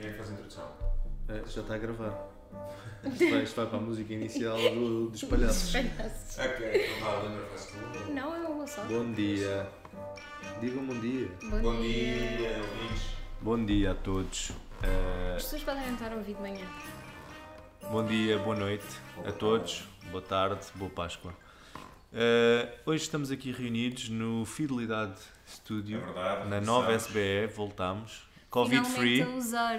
Quem é que faz a introdução? É, já está a gravar. Isto vai, isto vai para a música inicial do, dos palhaços. Palhaços. Ok, então vá, Leonor, faz tu. Não, eu vou só. Bom dia. Digam bom dia. Bom dia, ouvintes. Bom dia a todos. Eh, As pessoas podem estar a ouvir de manhã. bom dia, boa noite a todos. Boa tarde, boa Páscoa. Eh, hoje estamos aqui reunidos no Fidelidade É Studio, verdade. na nova. SBE. Voltamos. Covid Finalmente free. a usar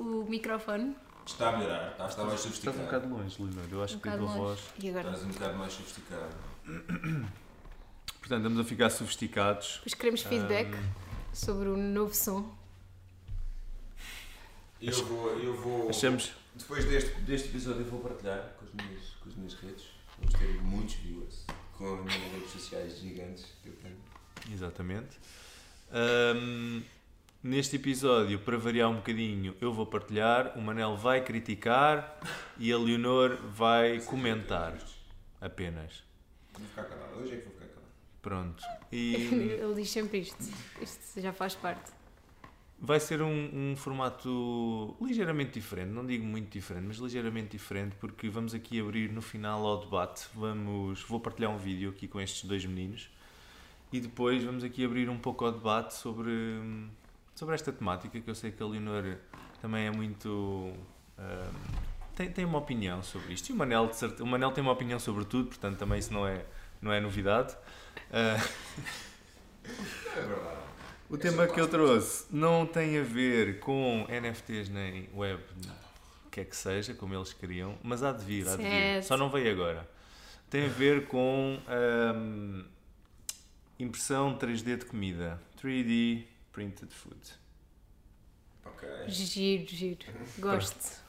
o microfone. Está a melhorar, está, está mais Estás sofisticado. um bocado longe, Leonor. Eu acho Um que a bocado tua longe. voz. E agora? Estás um bocado mais sofisticado. Portanto, estamos a ficar sofisticados. Depois queremos feedback sobre o novo som. Eu vou, eu vou. Achamos. Depois deste, deste episódio, eu vou partilhar com as, minhas, com as minhas redes. Vamos ter muitos viewers com as minhas redes sociais gigantes que eu tenho. Exatamente. Ahm, neste episódio, para variar um bocadinho, eu vou partilhar, o Manel vai criticar e a Leonor vai comentar apenas. Vou ficar calado. Hoje é que vou ficar calado. Pronto. E Ele diz sempre isto. Isto já faz parte. vai ser um, um formato ligeiramente diferente, não digo muito diferente, mas ligeiramente diferente, porque vamos aqui abrir no final ao debate. Vamos, vou partilhar um vídeo aqui com estes dois meninos e depois vamos aqui abrir um pouco ao debate sobre, sobre esta temática que eu sei que a Leonor também é muito. tem, tem uma opinião sobre isto. E o Manel, de certe- o Manel tem uma opinião sobre tudo, portanto também isso não é, não é novidade. Ah, É verdade. o É tema que eu trouxe não tem a ver com NFTs nem web, o que é que seja, como eles queriam, mas há de vir, há de vir. Só não veio agora. Tem a ver com impressão 3D de comida. 3D printed food. Ok. Giro, giro. Gosto.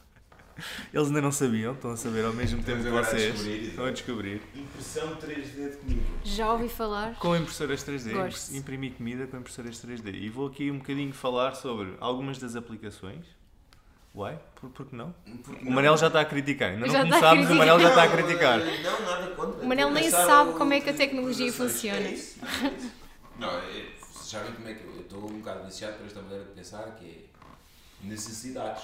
Eles ainda não sabiam, estão a saber ao mesmo tempo que vocês. descobrir, Estão a descobrir. Impressão 3D de comida. Já ouvi falar. Com impressoras 3D, Gosto. imprimir comida com impressoras 3D. E vou aqui um bocadinho falar sobre algumas das aplicações. Uai, por, por que não? Porque O não- Manel já está a criticar. Ainda não Já começámos, o Manel já está a criticar. Não, não, nada contra. O Manel nem sabe como é que a tecnologia funciona. É é isso. Não, é, vocês sabem como é que eu eu estou um bocado viciado por esta maneira de pensar, que é necessidades.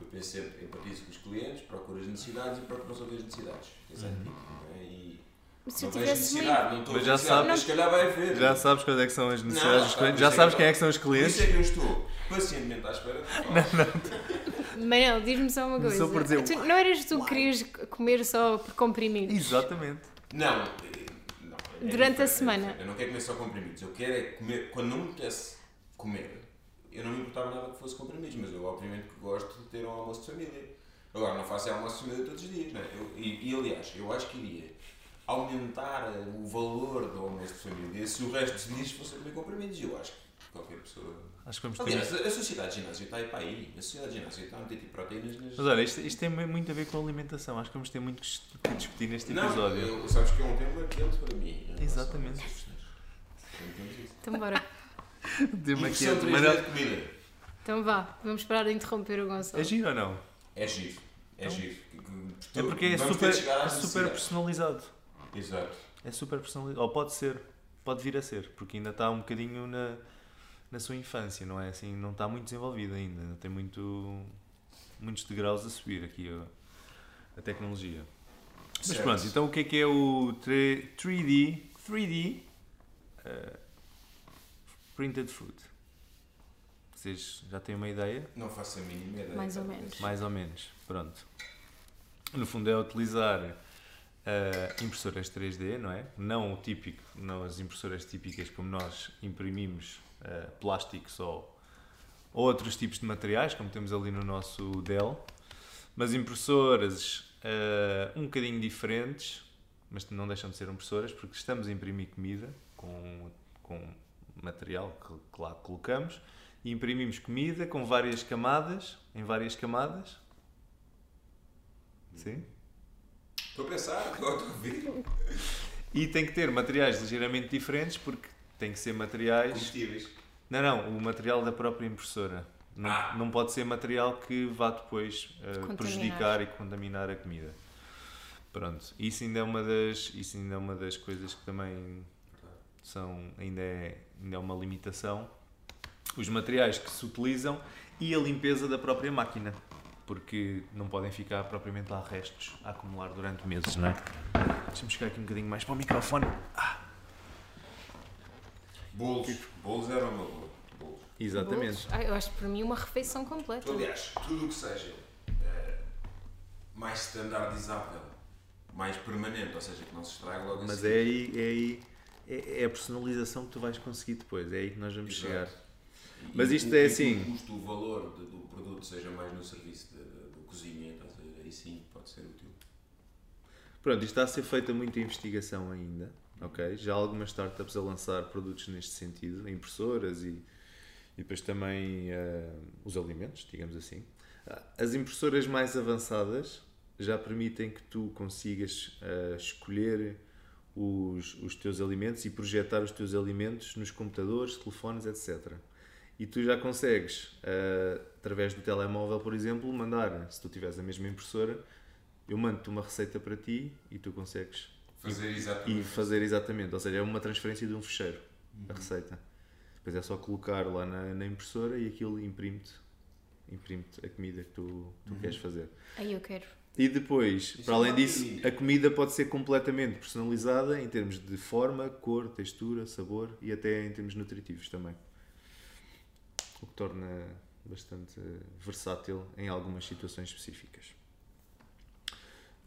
Eu penso sempre, empatizo com os clientes, procuro as necessidades e procuro resolver as necessidades. É tipo, não é? E Se eu não tivesse necessidade, não estou Mas já viciado, sabe- mas se calhar vai haver. Já sabes quais é que são as necessidades Não, dos clientes? por Já é sabes que- quem é que são os Por clientes? isso é que eu estou pacientemente à espera de falar. Manel, diz-me só uma coisa. Só por dizer- Tu- não eras tu que querias comer só por comprimidos? Exatamente. Não, não, é Durante a é semana. Eu não quero comer só comprimidos. Eu quero é comer. Quando não me apetece comer, eu não me importava nada que fosse comprimidos, mas eu obviamente que gosto de ter um almoço de família. Agora, não faço almoço de família todos os dias, não é? Eu- e, e, aliás, eu acho que iria aumentar o valor do almoço de família se o resto dos dias fosse comer comprimidos. Eu acho que qualquer pessoa. Acho que vamos ter. Aliás, a, a sociedade de ginásio está aí para aí. A sociedade de ginásio está a meter tipo proteínas nas. Mas olha, isto, isto tem muito a ver com alimentação. Acho que vamos ter muito que dis- que discutir neste Não, episódio. eu, sabes que é um tema quente para mim. a Exatamente. Então, temos isso. Então bora. Tema aqui Impressão 3D Manel- de comida. Então vá. Vamos parar de interromper o Gonçalo. É giro ou não? É giro. É Então, giro. É porque é super, é super personalizado. Exato. É super personalizado. Ou pode ser. Pode vir a ser. Porque ainda está um bocadinho na, na sua infância, não é? Assim, não está muito desenvolvido ainda. Ainda tem muito, muitos degraus a subir aqui a, a tecnologia. Mas Certo. pronto, então o que é que é o 3- 3D, 3D eh, Printed Food? Vocês já têm uma ideia? Não faço a mínima ideia. Mais ou menos. Mais ou menos, pronto. No fundo é utilizar eh, impressoras 3D, não é? Não o típico, não as impressoras típicas como nós imprimimos eh, plásticos ou, ou outros tipos de materiais, como temos ali no nosso Dell, mas impressoras eh, um bocadinho diferentes, mas não deixam de ser impressoras porque estamos a imprimir comida com, com material que, que lá colocamos e imprimimos comida com várias camadas, em várias camadas. Sim. Estou a pensar, estou a ouvir. E tem que ter materiais ligeiramente diferentes porque tem que ser materiais. Combustíveis. Não, não, o material da própria impressora. Não, Ah. não pode ser material que vá depois Contaminar. prejudicar e contaminar a comida. Pronto, isso ainda é uma das, isso ainda é uma das coisas que também são, ainda é, ainda é uma limitação. os materiais que se utilizam e a limpeza da própria máquina. Porque não podem ficar propriamente lá restos a acumular durante meses, não é? Deixa-me chegar aqui um bocadinho mais para o microfone. Ah, Bolos. Bolos era o meu bolo. Bolos. exatamente. Bolos. Ah, eu acho que para mim uma refeição completa. Aliás, tudo o que seja eh, mais standardizável, mais permanente, ou seja, que não se estraga logo Mas seguir. é aí, é aí, é, é a personalização que tu vais conseguir depois, é aí que nós vamos Exato. chegar. E Mas o- isto é que assim. O custo, o valor de- do produto seja mais no serviço da cozinha, ver? aí sim pode ser útil. Pronto, isto está a ser feita muita investigação ainda, ok? Já algumas startups a lançar produtos neste sentido, impressoras e, e depois também eh, os alimentos, digamos assim. Ah, As impressoras mais avançadas já permitem que tu consigas eh, escolher os, os teus alimentos e projetar os teus alimentos nos computadores, telefones, etc. E tu já consegues, eh, através do telemóvel, por exemplo, mandar, se tu tiveres a mesma impressora, eu mando-te uma receita para ti e tu consegues Fazer e exatamente. fazer exatamente, ou seja, é uma transferência de um fecheiro, a receita. Depois é só colocar lá na, na impressora e aquilo imprime-te imprime a comida que tu, tu queres fazer. Aí eu quero. E depois, Isso para é além disso, a comida pode ser completamente personalizada em termos de forma, cor, textura, sabor e até em termos nutritivos também. O que torna bastante versátil em algumas situações específicas.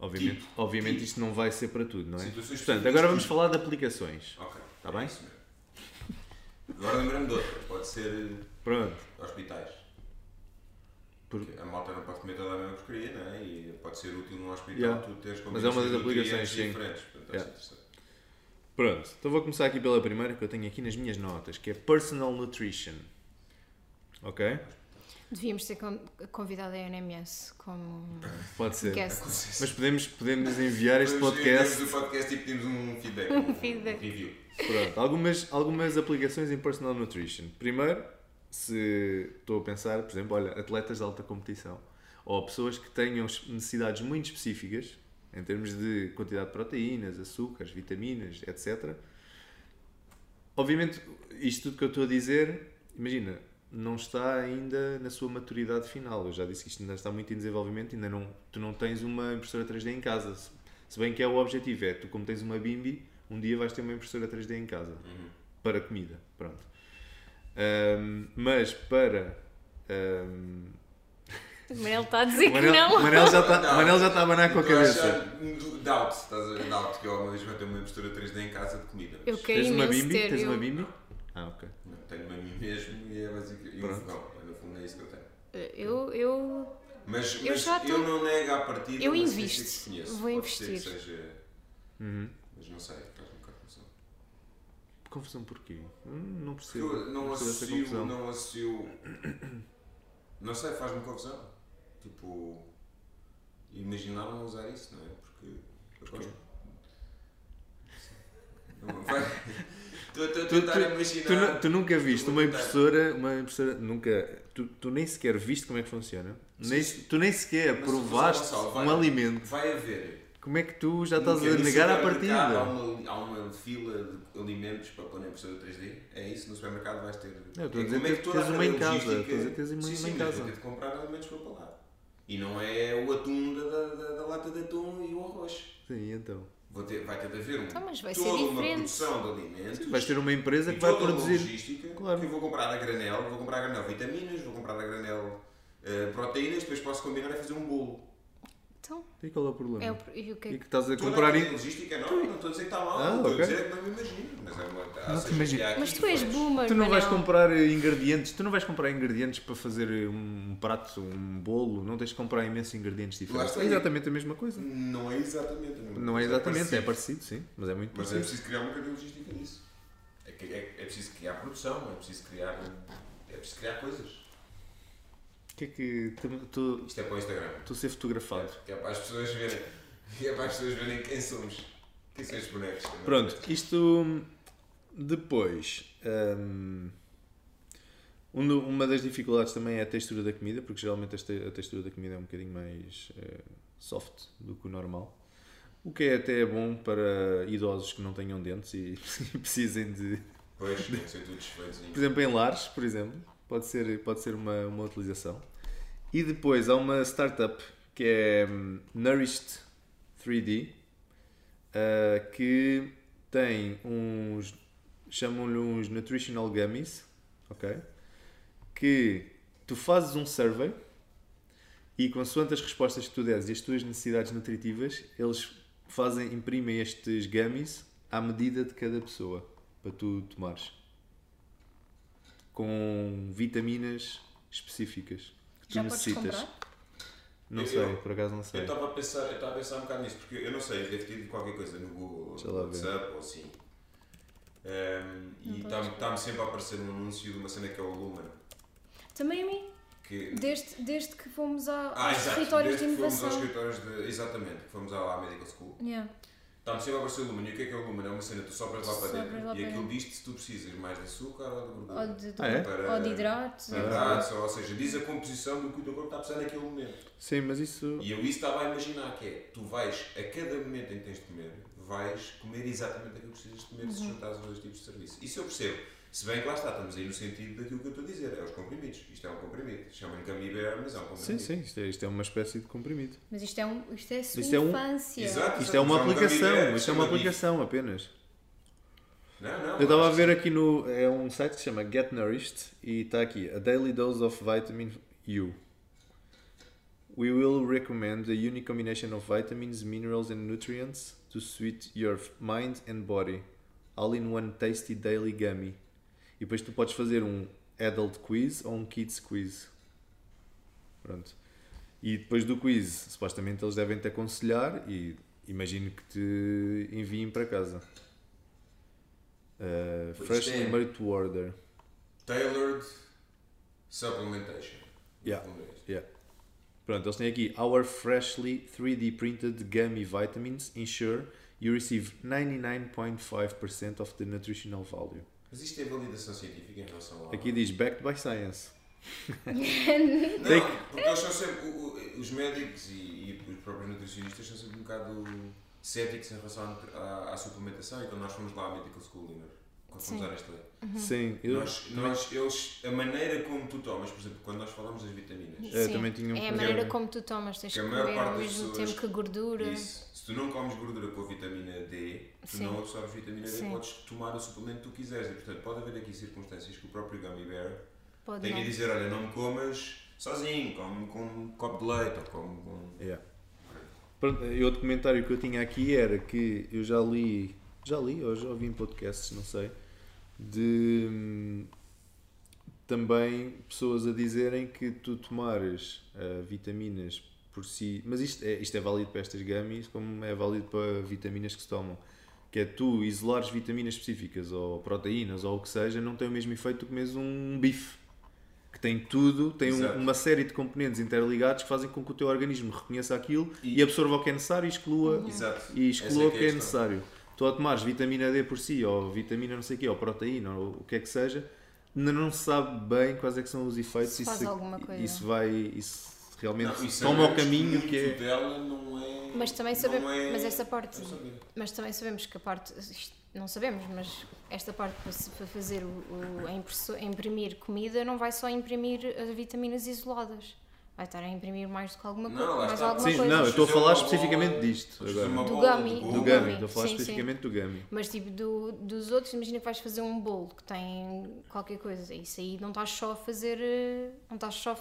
Obviamente, Tipo, obviamente tipo. isto não vai ser para tudo, não é? Situações Portanto, agora vamos falar de aplicações. Ok. Tá é bem? isso mesmo. Agora lembrei-me de outra. Pode ser Pronto. eh, hospitais. Por- Porque A malta não pode comer toda a mesma porcaria, não é? E pode ser útil num hospital Yeah. tu teres Mas é uma das aplicações, sim. diferentes. Portanto, Yeah. interessante. Pronto, então vou começar aqui pela primeira que eu tenho aqui nas minhas notas, que é Personal Nutrition. Ok? Devíamos ter con- convidado a NMS como Pode ser. guest. Mas podemos, podemos enviar este Podemos podcast. o podcast e pedimos um feedback. Um feedback. review. Pronto, algumas, algumas aplicações em Personal Nutrition. Primeiro, se estou a pensar, por exemplo, olha, atletas de alta competição ou pessoas que tenham necessidades muito específicas em termos de quantidade de proteínas, açúcares, vitaminas, etc. Obviamente, isto tudo que eu estou a dizer, imagina, não está ainda na sua maturidade final. Eu já disse que isto ainda está muito em desenvolvimento, ainda não, tu não tens uma impressora 3D em casa. Se- bem que é o objetivo, é tu como tens uma Bimbi, um dia vais ter uma impressora 3D em casa para comida, pronto. Ahm, mas para O Manel está a dizer Manel, que não. Manel já está, Não. Manel já está a abanar com a cabeça. Doubt, estás a ver? Doubt, que eu alguma vez vou ter uma mistura 3D em casa de comida. mas Eu quero Tens uma Bimbi? Tens uma Bimbi? Ah, ok. Não, tenho uma mim mesmo e é basicamente. E um fogão. É, no fundo é isso que eu tenho. Eu, eu, Mas, Eu mas já eu, tô- não nego à partida Eu invisto. que conheço. Vou Pode ser que investir. seja. Uhum. Mas não sei, faz-me um bocado de confusão. Confusão porquê? Hum, Não Porque percebo. eu não percebo essa associo, não associo. Não sei, faz-me confusão. Tipo. Imaginaram usar isso, não é? Porque. Eu gosto. Não, vai. Estou a Tu, tentar imaginar. tu tu nunca viste uma impressora, uma impressora, nunca, tu, tu nem sequer viste como é que funciona, nem, Sim. tu nem sequer Mas, provaste Gonçalo, vai- um alimento, Vai haver. como é que tu já estás Nunca a negar à supermercado Há partida? uma, há uma fila de alimentos para pôr na impressora 3D. É isso, no supermercado vais ter. Não, estou a é dizer como é que tens a uma em casa, estou a dizer tens uma- sim, uma sim, em casa. de comprar alimentos para lá. E não é o atum da, da, da- da lata de atum e o arroz. Sim, então. Vou ter, vai ter de haver um, Então, mas vai ser toda uma produção de alimentos. Vais ter uma empresa que vai produzir. logística Claro. que eu vou comprar a granel, vou comprar a granel vitaminas, vou comprar a granel eh, proteínas, depois posso combinar e fazer um bolo. E qual é o problema? é o, e o que é E que- estás a comprar em... cadeia logística não, não estou a dizer que está mal, Ah, estou ok. a dizer que não me imagino. Mas é uma. Não seja, imagino. Mas tu és boomer, Tu não vais Manel. comprar ingredientes, tu não vais comprar ingredientes para fazer um prato, um bolo, não tens de comprar imensos ingredientes diferentes. É exatamente a mesma coisa. Não é exatamente a mesma Não é coisa, exatamente, é parecido. parecido, sim, mas é muito Mas é parecido. preciso criar uma cadeia logística disso. É, é, é preciso criar produção, é preciso criar. É preciso criar coisas. Que é que tu- Isto é para o Instagram. estou a ser fotografado? Que é para as pessoas verem. Que é para as pessoas verem quem somos. Quem são estes bonecos. Pronto, isto depois. hum, um uma das dificuldades também é a textura da comida, porque geralmente a textura da comida é um bocadinho mais eh, soft do que o normal. O que é até bom para idosos que não tenham dentes e, e precisem de. Pois, que ser tudo desfeitos. Por exemplo, em lares, por exemplo, pode ser, pode ser uma, uma utilização. E depois há uma startup que é hum, Nourished 3D uh, que tem uns chamam-lhe uns nutritional gummies, ok? Que tu fazes um survey e consoante as respostas que tu deres e as tuas necessidades nutritivas, eles fazem, imprimem estes gummies à medida de cada pessoa para tu tomares. Com vitaminas específicas tu Já necessitas. comprar? Não Eu- sei, eu- por acaso não Eu sei. estava a pensar, eu estava a pensar um bocado nisso, porque eu não sei, eu devo ter qualquer coisa no Google, no. WhatsApp ou assim. Ehm, Não e está-me está-me sempre a aparecer um anúncio de uma cena que é o Lumen. Também a mim, Que... desde, desde que fomos a, ah, aos exato, territórios de desde que fomos aos inovação. escritórios de. Exatamente, fomos à, à Medical School. Yeah. Está-me sempre a aparecer o Lumen. E o que é que é o Lumen? É uma cena, tu sopras lá para dentro lá e aquilo diz-te se tu precisas mais de açúcar ou de gordura. Ou de, Ah, é? Para- ou de hidratos. hidratos, ou, ou seja, diz a composição do que o teu corpo está a precisar naquele momento. Sim, mas isso. E eu isso estava a imaginar que é, tu vais, a cada momento em que tens de comer, vais comer exatamente aquilo que precisas de comer se juntares os dois tipos de serviço. Isso eu percebo. Se bem que lá está, estamos aí no sentido daquilo que eu estou a dizer, é os comprimidos. Isto é um comprimido. Chamam-lhe bear, mas é um Sim, comprimido. sim, isto é, isto é uma espécie de comprimido. Mas isto é, um, isto é a sua Isto é um- infância. Exato. Isto é uma é um aplicação, bear, isto é uma aplicação apenas. Não, não. Eu estava a ver aqui no. É um site que se chama Get Nourished e está aqui: A Daily Dose of Vitamin U. We will recommend a unique combination of vitamins, minerals and nutrients to suit your mind and body. All in one tasty daily gummy. E depois tu podes fazer um adult quiz ou um kids quiz. Pronto. E depois do quiz, supostamente eles devem te aconselhar e imagino que te enviem para casa. Uh, freshly made to order. Tailored supplementation. Yeah. Yeah. Pronto, eles têm aqui Our freshly 3D printed gummy vitamins ensure you receive 99.5% of the nutritional value. Mas isto é validação científica em relação ao. Aqui diz backed by science. Não, porque eles são sempre. os médicos e, e os próprios nutricionistas são sempre um bocado céticos em relação à, à, suplementação. E quando nós fomos lá à Medical School, Lina, quando fomos Sim. à Nestlé, Sim, eu nós, nós, eles, a maneira como tu tomas, por exemplo, quando nós falamos das vitaminas, É, Sim. também tinha um É a maneira como tu tomas, tens Que que comer ao das mesmo pessoas- tempo que gordura. isso, se tu não comes gordura com a vitamina D, tu Sim. não absorves vitamina D, Sim. podes tomar o suplemento que tu quiseres. E, portanto, pode haver aqui circunstâncias que o próprio Gummy Bear Pode tem que dizer: olha, não me comas sozinho, come com um copo de leite ou come com. Yeah. Pronto, e outro comentário que eu tinha aqui era que eu já li, já li ou já ouvi em podcasts, não sei, de hum, também pessoas a dizerem que tu tomares ah, vitaminas por si, mas isto é, isto é válido para estas gummies como é válido para vitaminas que se tomam, que é tu isolares vitaminas específicas ou proteínas ou o que seja, não tem o mesmo efeito que comes um bife. Que tem tudo, tem um- uma série de componentes interligados que fazem com que o teu organismo reconheça aquilo e, E- absorva o que é necessário e exclua, Exato. e exclua o que é é necessário. Tu ao tomares vitamina D por si, ou vitamina não sei o quê, ou proteína, ou o que é que seja, ainda não se sabe bem quais é que são os efeitos. Se faz alguma coisa. Isso vai, isso realmente Não, e toma o sabemos caminho que é... dela não é. Mas também sabemos, é- mas essa parte, mas também sabemos que a parte, isto não sabemos, mas esta parte para, fazer o, o- a imprimir comida não vai só imprimir as vitaminas isoladas, vai estar a imprimir mais do que alguma Não, coisa, mais alguma Sim, coisa. não, eu estou a Fazer falar especificamente bola- disto fazer agora. Do gummy, Do gummy, estou a falar sim, sim. especificamente do gummy. Mas tipo do, dos outros, imagina que vais fazer um bolo que tem qualquer coisa, isso aí não estás só a fazer, eh, não estás só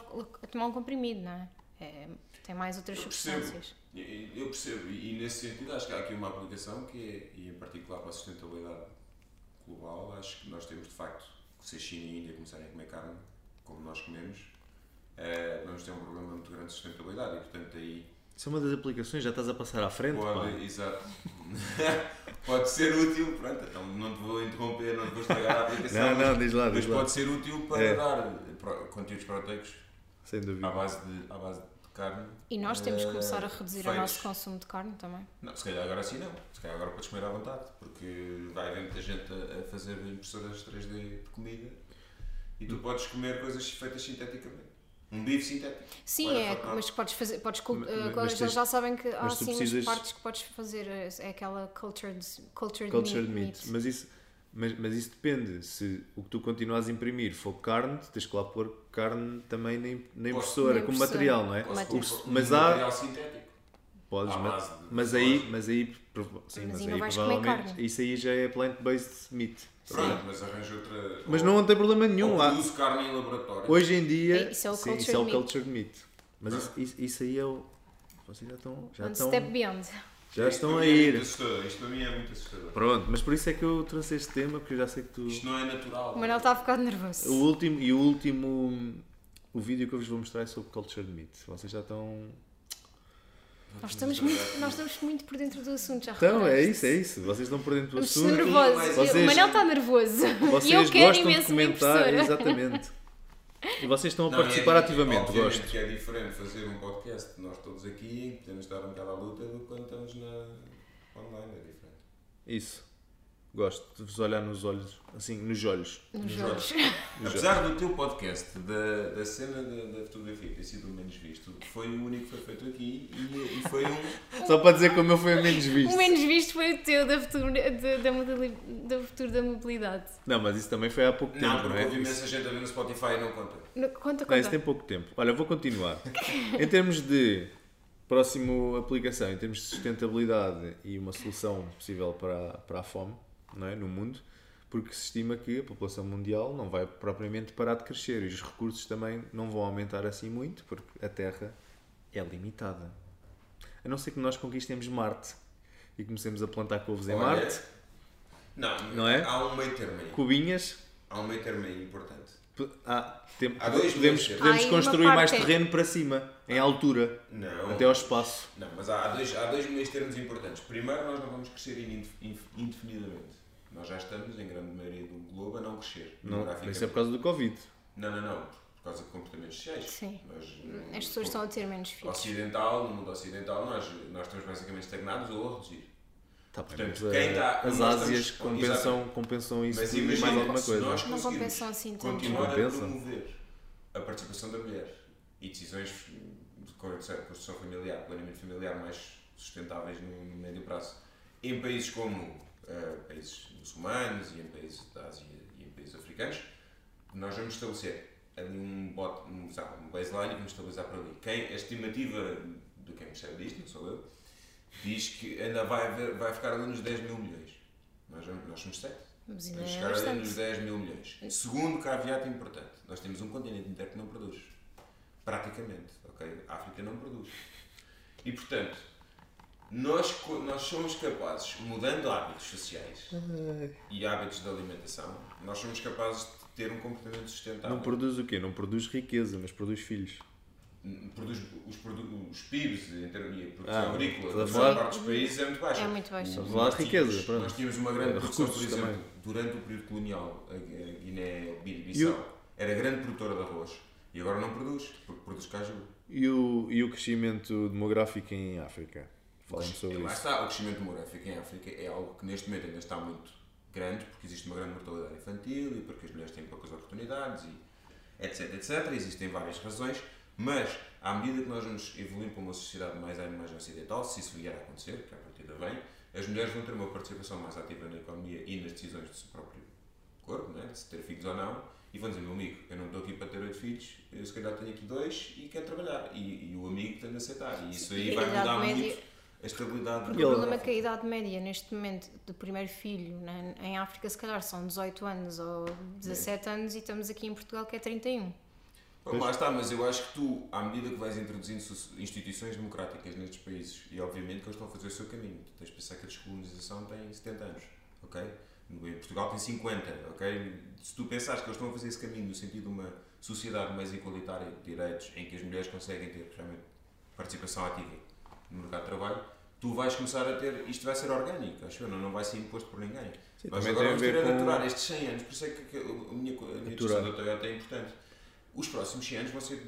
a tomar um comprimido, não é? É, tem mais outras Eu percebo. substâncias. E- Eu percebo, e e nesse sentido acho que há aqui uma aplicação que é, e em particular para a sustentabilidade global, acho que nós temos de facto, se a China e a Índia começarem a comer carne, como nós comemos, eh, vamos ter um problema muito grande de sustentabilidade e portanto aí Isso é uma das aplicações, já estás a passar à frente, pá. pode, exato, pode ser útil, pronto, então não te vou interromper, não te vou estragar a aplicação, Não, não, diz lá, mas diz lá. pode ser útil para É. dar conteúdos proteicos Sem dúvida. à base de, à base de carne. E nós temos que eh, começar a reduzir o feitos. nosso consumo de carne também. Não, se calhar agora sim não. Se calhar agora podes comer à vontade, porque vai haver muita gente a, a fazer impressoras 3D de comida e tu podes comer coisas feitas sinteticamente. Um bife sintético. Sim, é, mas podes fazer, podes cult- Mas- eh, mas coisas- tens- eles já sabem que há mas assim precisas- partes que podes fazer, eh, é aquela cultured, cultured, Cultured meat. meat. Mas isso, Mas, mas isso depende. Se o que tu continuas a imprimir for carne, tens que lá pôr carne também na, na impressora, como material, não é? Posso mas um há. material sintético. Podes, à mas, mas aí, mas aí, sim, Mas mas aí provavelmente isso aí já é plant-based meat. Pronto, mas arranja outra. Mas ou- não tem problema nenhum lá. produz carne em laboratório. Hoje em dia, É, isso é o sim, isso cultured é o meat. cultured meat. Mas isso, isso, isso aí é o. Vocês já estão. Já One estão, step beyond. já Isto estão para a mim é ir. muito assustador. Isto para mim é muito assustador. Pronto, mas por isso é que eu trouxe este tema, porque eu já sei que tu. Isto não é natural. O Manel está a ficar nervoso. O último, e o último. O vídeo que eu vos vou mostrar é sobre cultured meat. Vocês já estão. Nós estamos, muito, nós estamos muito por dentro do assunto, já Então, é isso, é isso. Vocês estão por dentro do Estamos assunto. nervosos. Vocês- O Manel está nervoso. Vocês e eu quero gostam de imenso uma comentar, impressora. exatamente. E vocês estão a Não, participar é, ativamente, obviamente gosto. que é diferente fazer um podcast, nós todos aqui, podemos estar um bocado à luta, do que quando estamos na online, é diferente. Isso. Gosto de vos olhar nos olhos, assim, nos olhos. Nos Nos olhos. Apesar do teu podcast, da, da cena da, da fotografia ter sido o menos visto, foi o único que foi feito aqui e, e foi um. Só para dizer como eu fui a menos visto. O menos visto foi o teu da futuro da, da, modali- da, futuro da mobilidade. Não, mas isso também foi há pouco Não, tempo, não porque é? houve imensa gente a ver no Spotify e não conta. No- Conta, Não, isso conta. tem pouco tempo. Olha, vou continuar. em termos de próximo aplicação, em termos de sustentabilidade e uma solução possível para, para a fome não é? no mundo, porque se estima que a população mundial não vai propriamente parar de crescer e os recursos também não vão aumentar assim muito, porque a Terra é limitada. A não ser que nós conquistemos Marte e comecemos a plantar couves em Olha, Marte, Não, Não é? há um meio termo aí. cubinhas. Há um meio termo aí importante. Ah, tem- Há dois podemos, podemos Há construir mais terreno para cima, em altura, Não. até ao espaço. Não, mas há há dois, há dois meios termos importantes. Primeiro, nós não vamos crescer indefinidamente. Nós já estamos, em grande maioria do globo, a não crescer. Não, isso é por causa do Covid. Não, não, não. Por causa de comportamentos sociais. Sim. Nós, As pessoas estão a ter menos filhos. Ocidental, no mundo ocidental, nós, nós estamos basicamente estagnados ou a reduzir. Tá Portanto, mas, quem eh, está- as nós Ásias estamos- compensam, compensam isso Mas e mais imagina, alguma coisa. nós Não compensam assim tanto. continuar a Compensa. promover a participação da mulher e decisões de construção familiar, planeamento familiar mais sustentáveis no, no médio prazo, em países como eh, países muçulmanos e em países da Ásia e em países africanos, nós vamos estabelecer ali um, bot, um, um baseline e vamos estabilizar para ali. Quem, a estimativa de quem percebe disto, não sou eu, diz que ainda vai, haver, vai ficar ali nos 10 mil milhões. Nós, vamos- nós somos 7. Mas ainda Vamos é chegar ali nos bastante. 10 mil milhões. Segundo caveat importante, nós temos um continente inteiro que não produz. Praticamente, ok? A África não produz. E portanto, nós, nós somos capazes, mudando hábitos sociais e hábitos de alimentação, nós somos capazes de ter um comportamento sustentável. Não produz o quê? Não produz riqueza, mas produz filhos. Produz os, produ- os PIBs em termos de produção Ah, agrícola, da maior parte dos países é muito baixa. É muito baixo. Estás a falar de riqueza, pronto. Nós tínhamos uma grande Eh, produção, por exemplo, também. durante o período colonial, a Guiné-Bissau era grande produtora de arroz e agora não produz, porque produz caju. E o, e o crescimento demográfico em África? Falamos sobre Lá isso. está, o crescimento demográfico em África é algo que neste momento ainda está muito grande, porque existe uma grande mortalidade infantil e porque as mulheres têm poucas oportunidades e etc, etc. Existem várias razões, mas à medida que nós vamos evoluindo para uma sociedade mais, mais ocidental, se isso vier a acontecer, que à partida vem, as mulheres vão ter uma participação mais ativa na economia e nas decisões do seu próprio corpo, né? de se ter filhos ou não, e vão dizer, meu amigo, eu não estou aqui para ter oito filhos, eu se calhar tenho aqui dois e quero trabalhar. E, e o amigo tem de aceitar. E isso aí E a vai mudar muito a estabilidade Porque E o problema é que a idade média neste momento do primeiro filho né, em África se calhar são 18 anos ou 17 anos e estamos aqui em Portugal que é 31. Bom, lá está, mas eu acho que tu, à medida que vais introduzindo instituições democráticas nestes países, e obviamente que eles estão a fazer o seu caminho, tu tens de pensar que a descolonização tem 70 anos, ok? Em Portugal tem 50, ok? Se tu pensares que eles estão a fazer esse caminho no sentido de uma sociedade mais igualitária de direitos, em que as mulheres conseguem ter realmente participação ativa no mercado de trabalho, tu vais começar a ter, isto vai ser orgânico, acho eu, não, não vai ser imposto por ninguém. Sim, também agora vamos ter a com- naturar estes 100 anos, por isso é que, a minha, a minha discussão da Toyota é importante. Os próximos 100 anos vão ser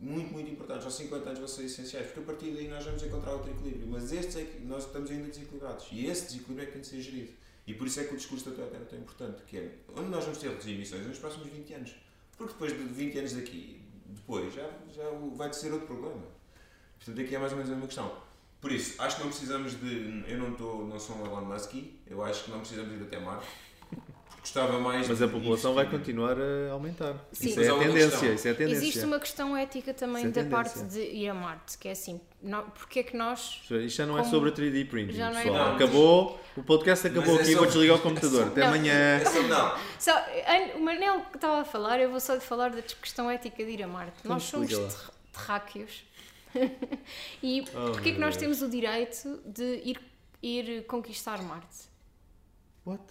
muito, muito importantes, aos 50 anos vão ser essenciais, porque a partir daí nós vamos encontrar outro equilíbrio, mas estes é que nós estamos ainda desequilibrados, e esse desequilíbrio é que tem de ser gerido. E por isso é que o discurso da Toyota é tão importante, que é onde nós vamos ter reduzir emissões nos próximos 20 anos. Porque depois de 20 anos daqui, depois, já, já vai ser outro problema. Portanto, aqui é mais ou menos a mesma questão. Por isso, acho que não precisamos de. Eu não, tô, não sou um Elon Musk, eu acho que não precisamos ir até Marte, porque gostava mais. Mas de a população vai continuar a aumentar. Sim. Isso é a tendência. Isso é a tendência. Existe uma questão ética também é da parte de ir a Marte, que é assim, nó- porque é que nós. Isto já não é Como- sobre 3D printing, Já não é pessoal. nada. Acabou, o podcast acabou é aqui, vou sobre- desligar o é computador. sobre- Até Não. amanhã. É só- não, Só, o Manel que estava a falar, eu vou só lhe falar da questão ética de ir a Marte. Então nós somos terráqueos. e Oh, porquê é que nós Deus. temos o direito de ir, ir conquistar Marte? What?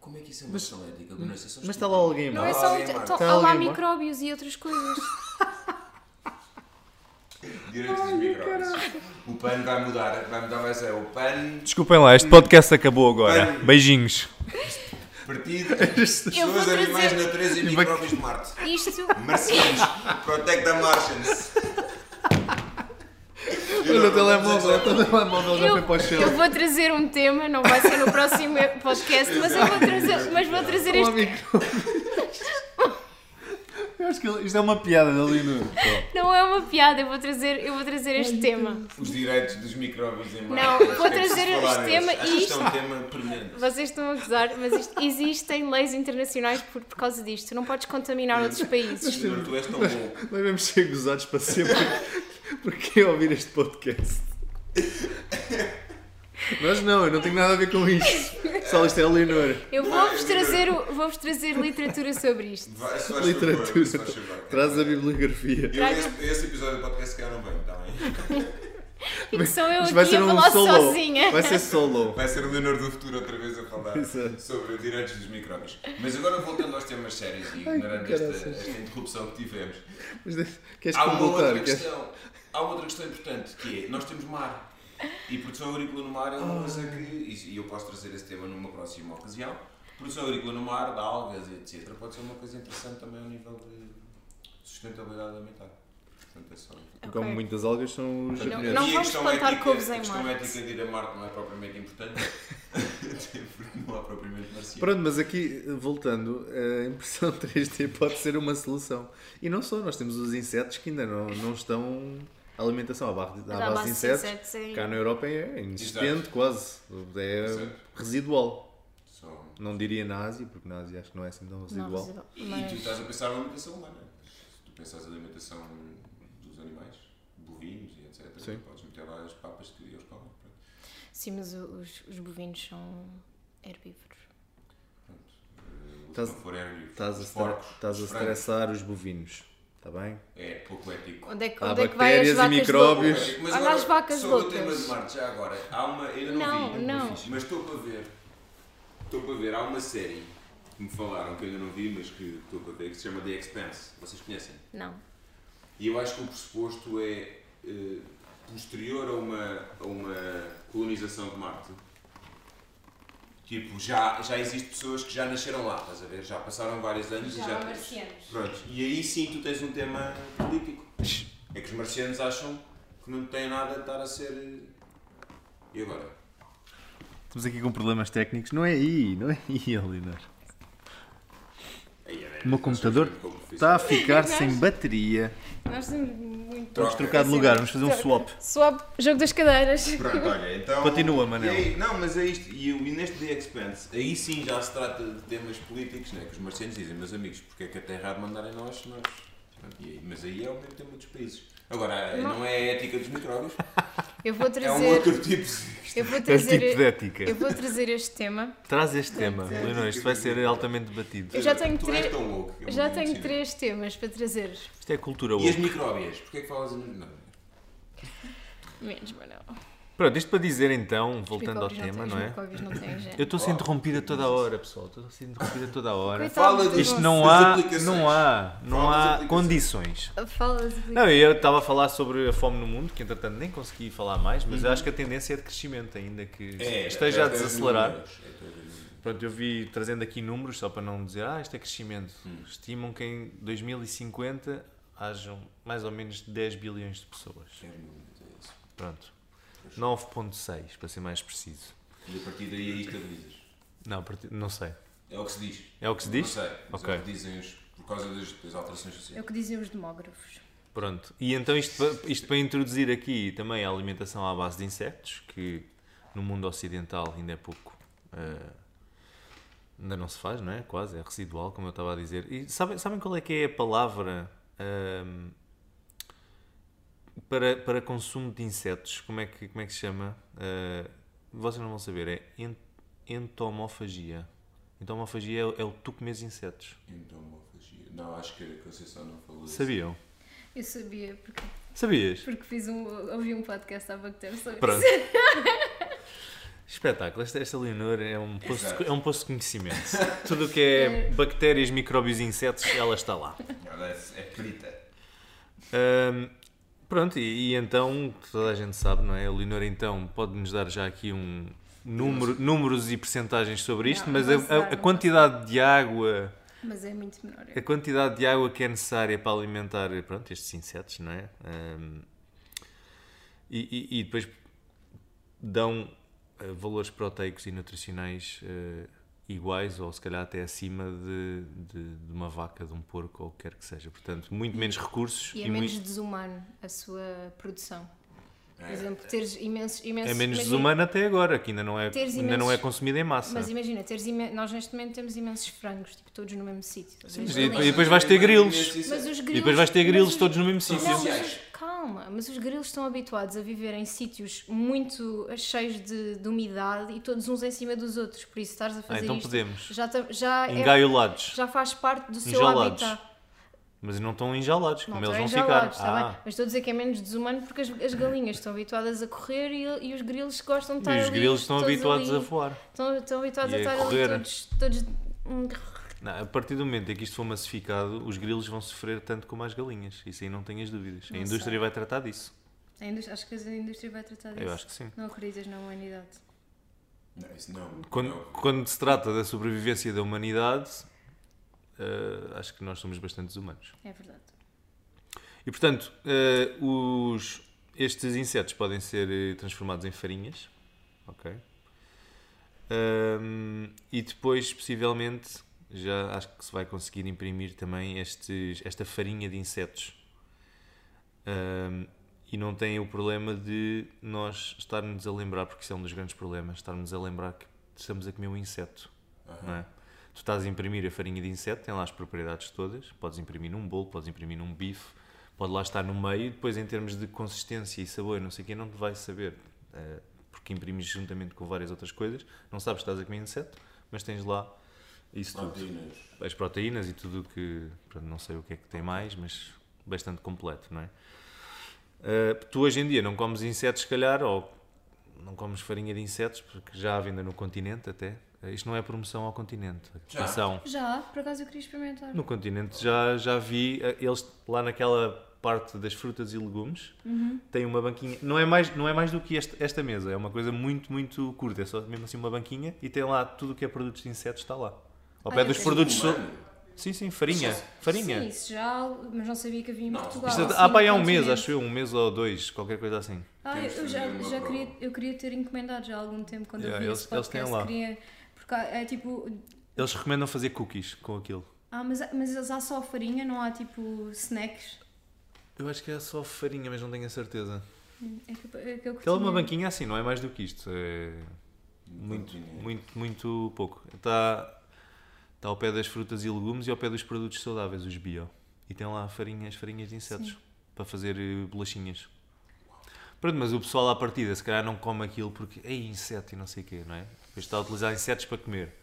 como é que isso é uma questão ética? Não, isso é Mas está lá alguém Não é só. alguém Marte. há Tá lá alguém mal? micróbios e outras coisas. Direitos dos micróbios. O PAN vai mudar, vai mudar, vai ser o PAN, Desculpem lá, este podcast acabou agora. Bem. Beijinhos. Partido, Pessoas, Animais, Natureza e Micróbios de Marte. isto. Marcianos, Protect the Martians. Olha o telemóvel, o telemóvel já Eu, foi para o chão. eu vou trazer um tema, não vai ser no próximo podcast, mas eu vou trazer, mas vou trazer este. micro. Eu acho que isto é uma piada da Linur. Não é uma piada, eu vou trazer, eu vou trazer este tema. Os direitos dos micróbios em. Não, vou trazer este tema e que isto é um isto- tema premente. Vocês estão a gozar, mas isto- existem leis internacionais por, por causa disto. Tu não podes contaminar outros países. Senhor, tu és tão bom. Nós vamos ser gozados para sempre. Porquê ouvir este podcast? Nós não, eu não tenho nada a ver com isto. Só isto é a Leonor. Eu vou-vos trazer, vou-vos trazer literatura sobre isto. Vai, se faz Literatura. favor, se faz favor. Traz a bibliografia. Eu, esse, esse episódio do podcast que eu não venho, está bem? E sou eu aqui a um falar solo. sozinha. Vai ser solo. Vai ser o Leonor do futuro outra vez a falar Exato. sobre direitos dos micróbios. Mas agora voltando aos temas sérios e ignorando que esta, esta interrupção que tivemos. Mas Queres Há uma outra Queres- questão. Há outra questão importante que é, nós temos mar. E produção agrícola no mar é uma coisa que, e eu posso trazer esse tema numa próxima ocasião, produção agrícola no mar, de algas, etc. Pode ser uma coisa interessante também ao nível de sustentabilidade alimentar. Portanto, é só... Como Ok. muitas algas são os Não- japoneses. não a vamos questão plantar couves em A questão Marte. ética de ir a Marte não é propriamente importante, porque não há propriamente marciano. Pronto, mas aqui, voltando, a impressão 3D pode ser uma solução. E não só, nós temos os insetos que ainda não, não estão. A alimentação à base, à Dá base de insetos, insetos é- cá na Europa é inexistente quase. É Exato. residual. Só- Não diria na Ásia, porque na Ásia acho que não é assim tão Não, residual. residual. E tu Mas estás a pensar na alimentação humana. Se tu pensas na alimentação dos animais, bovinos e etc. Sim. Podes meter lá as papas que eles comem. Sim, mas os, os bovinos são herbívoros. Pronto. Eh, Estás- não for herbívoro, Estás a, porcos, estás estressar os bovinos, está bem? É pouco ético. Onde é que, Há onde é que vai as bactérias e vacas micróbios. loucas? Mas Olha agora, as vacas sobre o tema de Marte, já agora, há uma. Ainda não, Não, vi, não. mas estou para ver. Estou para ver, há uma série que me falaram que eu ainda não vi, mas que estou para ver, que se chama The Expanse. Vocês conhecem? Não. E eu acho que o pressuposto é eh, posterior a uma, a uma colonização de Marte. Tipo, já, já existem pessoas que já nasceram lá, estás a ver? Já passaram vários anos e já. Pronto. E aí sim tu tens um tema político. É que os marcianos acham que não têm nada a estar a ser. eh, E agora? Estamos aqui com problemas técnicos. Não é aí, não é aí, é, O meu computador Está a ficar sem bateria. Nós temos muito. Vamos trocar de lugar, vamos fazer um swap. Swap, jogo das cadeiras. Pronto, olha, então. Continua, Manel. E aí- não, mas é isto. E, eu- e neste The Expanse, aí sim já se trata de temas políticos, né? que os marcianos dizem, meus amigos, porque é que a Terra há de mandar em nós, nós. Pronto, e aí- mas aí é o mesmo tema dos países. Agora, não, Não. é a ética dos micróbios, Eu vou é um trazer. outro tipo de. Eu vou Esse trazer. tipo de ética. Eu vou trazer este tema. Traz este tema, Leonor, isto vai ser altamente debatido. Eu já tenho tu três- és tão louco. é Eu já tenho três temas para trazer. Isto é cultura E as micróbias? Porquê é que falas em. Não. Menos, Manel. Pronto, isto para dizer então, voltando ao tema, não é? Eu estou a ser interrompida toda a hora, pessoal. Estou a ser interrompida toda a hora. Fala Isto não há, não há, não há condições. Não, eu estava a falar sobre a fome no mundo, que entretanto nem consegui falar mais, mas eu acho que a tendência é de crescimento, ainda que esteja a é dez desacelerar. números, é números. Pronto, eu vi, trazendo aqui números, só para não dizer, ah, isto é crescimento. Hum. Estimam que em 2050 hajam mais ou menos 10 bilhões de pessoas. É é. Pronto. 9.6, para ser mais preciso. E a partir daí aí estabilizas. Não, não sei. É o que se diz. É o que se diz? Não sei, é o que dizem os, por causa das, das alterações É o sociais. que dizem os demógrafos. Pronto. E então isto, isto para introduzir aqui também a alimentação à base de insetos, que no mundo ocidental ainda é pouco, eh, ainda não se faz, não é? Quase, é residual, como eu estava a dizer. E sabem, sabem qual é que é a palavra ahm, para, para consumo de insetos? Como é que, como é que se chama? Ah, vocês não vão saber, é ent- entomofagia. Entomofagia é, é o tu comes insetos. Entomofagia. Não, acho que a Conceição não falou isso. Sabiam? Eu sabia, porque, Sabias? porque fiz um, ouvi um podcast há pouco tempo sobre Pronto. isso. Espetáculo. Esta, esta Leonor é um, poço Exato. é um poço de conhecimento. Tudo o que é bactérias, micróbios e insetos, ela está lá. Ela é, é perita. Ahm, pronto, e, e então, toda a gente sabe, não é? A Leonor então pode-nos dar já aqui um número, números e percentagens sobre isto, Não, mas a, a- a quantidade de água, Mas é muito menor. a quantidade de água que é necessária para alimentar, pronto, estes insetos, não é? Ahm, e, e- e depois dão eh, valores proteicos e nutricionais eh, iguais ou se calhar até acima de, de, de uma vaca, de um porco ou o que quer que seja. Portanto, muito menos recursos E é e menos muito, desumano a sua produção. Por É, exemplo, teres imensos. imensos é menos imagina- desumano até agora, que ainda não é, ainda não é imensos- consumido em massa. Mas imagina, teres imen- nós neste momento temos imensos frangos, tipo, todos no mesmo sítio. Sim, mas galinhas- e depois vais ter grilos. Mas os E grilos. depois vais ter mas grilos os- todos no mesmo sítio. Não, mas calma, mas os grilos estão habituados a viver em sítios muito cheios de, de umidade e todos uns em cima dos outros. Por isso, estás a Ah, fazer então isto. podemos. Já, ta- já, é- Engaiolados. já faz parte do seu habitat. Mas não estão enjaulados, Não como estão eles vão ficar. está Ah, bem. Mas estou a dizer que é menos desumano porque as, as galinhas estão habituadas a correr e, e os grilos gostam de estar e os ali, grilos estão habituados ali. a voar. Estão, estão habituados E a a estar correr. ali todos. todos Não, a partir do momento em que isto for massificado, os grilos vão sofrer tanto como as galinhas. Isso aí não tenhas dúvidas. A Não indústria sei. vai tratar disso. a indústria- acho que a indústria vai tratar disso. Eu acho que sim. Não acreditas na humanidade. Não, isso não. Quando, não. quando se trata da sobrevivência da humanidade, eh, acho que nós somos bastante humanos. É verdade. E portanto, eh, os, estes insetos podem ser eh, transformados em farinhas, ok? Ahm, e depois, possivelmente, já acho que se vai conseguir imprimir também estes, esta farinha de insetos. Ahm, e não tem o problema de nós estarmos a lembrar, porque isso é um dos grandes problemas, estarmos a lembrar que estamos a comer um inseto, não é? Tu estás a imprimir a farinha de inseto, tem lá as propriedades todas, podes imprimir num bolo, podes imprimir num bife, pode lá estar no meio, e depois em termos de consistência e sabor, não sei o quê, não te vais saber, eh, porque imprimes juntamente com várias outras coisas, não sabes que estás a comer inseto, mas tens lá isso tudo Proteínas. as proteínas e tudo o que. não sei o que é que tem mais, mas bastante completo, não é? Uh, tu hoje em dia não comes insetos, se calhar, ou não comes farinha de insetos, porque já há venda no continente até. Uh, Isto não é promoção ao continente. Já. Atenção. Já, por acaso eu queria experimentar. No continente já, já vi uh, eles lá naquela parte das frutas e legumes Uhum. tem uma banquinha. Não é mais, não é mais do que esta, esta mesa, é uma coisa muito, muito curta. É só mesmo assim uma banquinha e tem lá tudo o que é produtos de insetos, está lá. Ao pé Ah, dos eu produtos. so-. Sim, sim, farinha. Farinha. Sim, isso já, mas não sabia que havia em Não, Portugal. Isto é- assim, há para aí há um mês, acho eu, um mês ou dois, qualquer coisa assim. Ah, eu de já, já queria, eu queria ter encomendado já há algum tempo quando Yeah, eu vi eles- esse eles têm podcast. lá. Queria, porque é tipo. Eles recomendam fazer cookies com aquilo. Ah, mas, mas eles há só farinha, não há tipo snacks. Eu acho que é só farinha, mas não tenho a certeza. Hum, É que, é que eu Aquela é uma banquinha assim, não é mais do que isto. É muito, muito, muito pouco. Está, está ao pé das frutas e legumes e ao pé dos produtos saudáveis, os bio. E tem lá farinhas, farinhas de insetos Sim. para fazer eh, bolachinhas. Pronto, mas o pessoal à partida se calhar não come aquilo porque é inseto e não sei o quê, não é? Depois está a utilizar insetos para comer.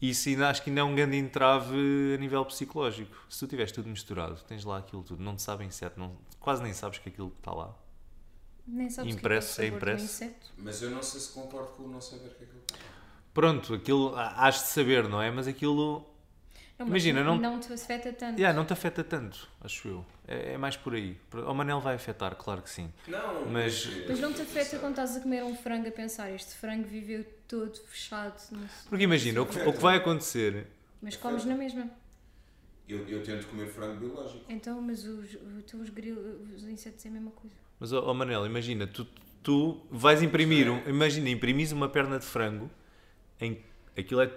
Isso ainda acho que ainda é um grande entrave a nível psicológico. Se tu tiveres tudo misturado, tens lá aquilo tudo, não te sabe inseto, não, quase nem sabes que aquilo está lá. Nem sabes o que Impresso, é, é impresso. inseto. Mas eu não sei se concordo com o não saber o que é ele está. Pronto, aquilo has de saber, não é? Mas aquilo Não, mas Imagina, não- não te afeta tanto. yeah, não te afeta tanto, acho eu. É, é mais por aí. O Manel vai afetar, claro que sim. Não, Mas- Mas não te afeta quando estás a comer um frango a pensar, este frango viveu todo fechado. não sei. Porque imagina, o que, o que vai acontecer. Mas comes na mesma. Eu, eu tento comer frango biológico. Então, mas os, então os, gril, os insetos é a mesma coisa. Mas, ó ó, Manel, imagina, tu, tu vais imprimir. Um, imagina, imprimis uma perna de frango em. Aquilo é,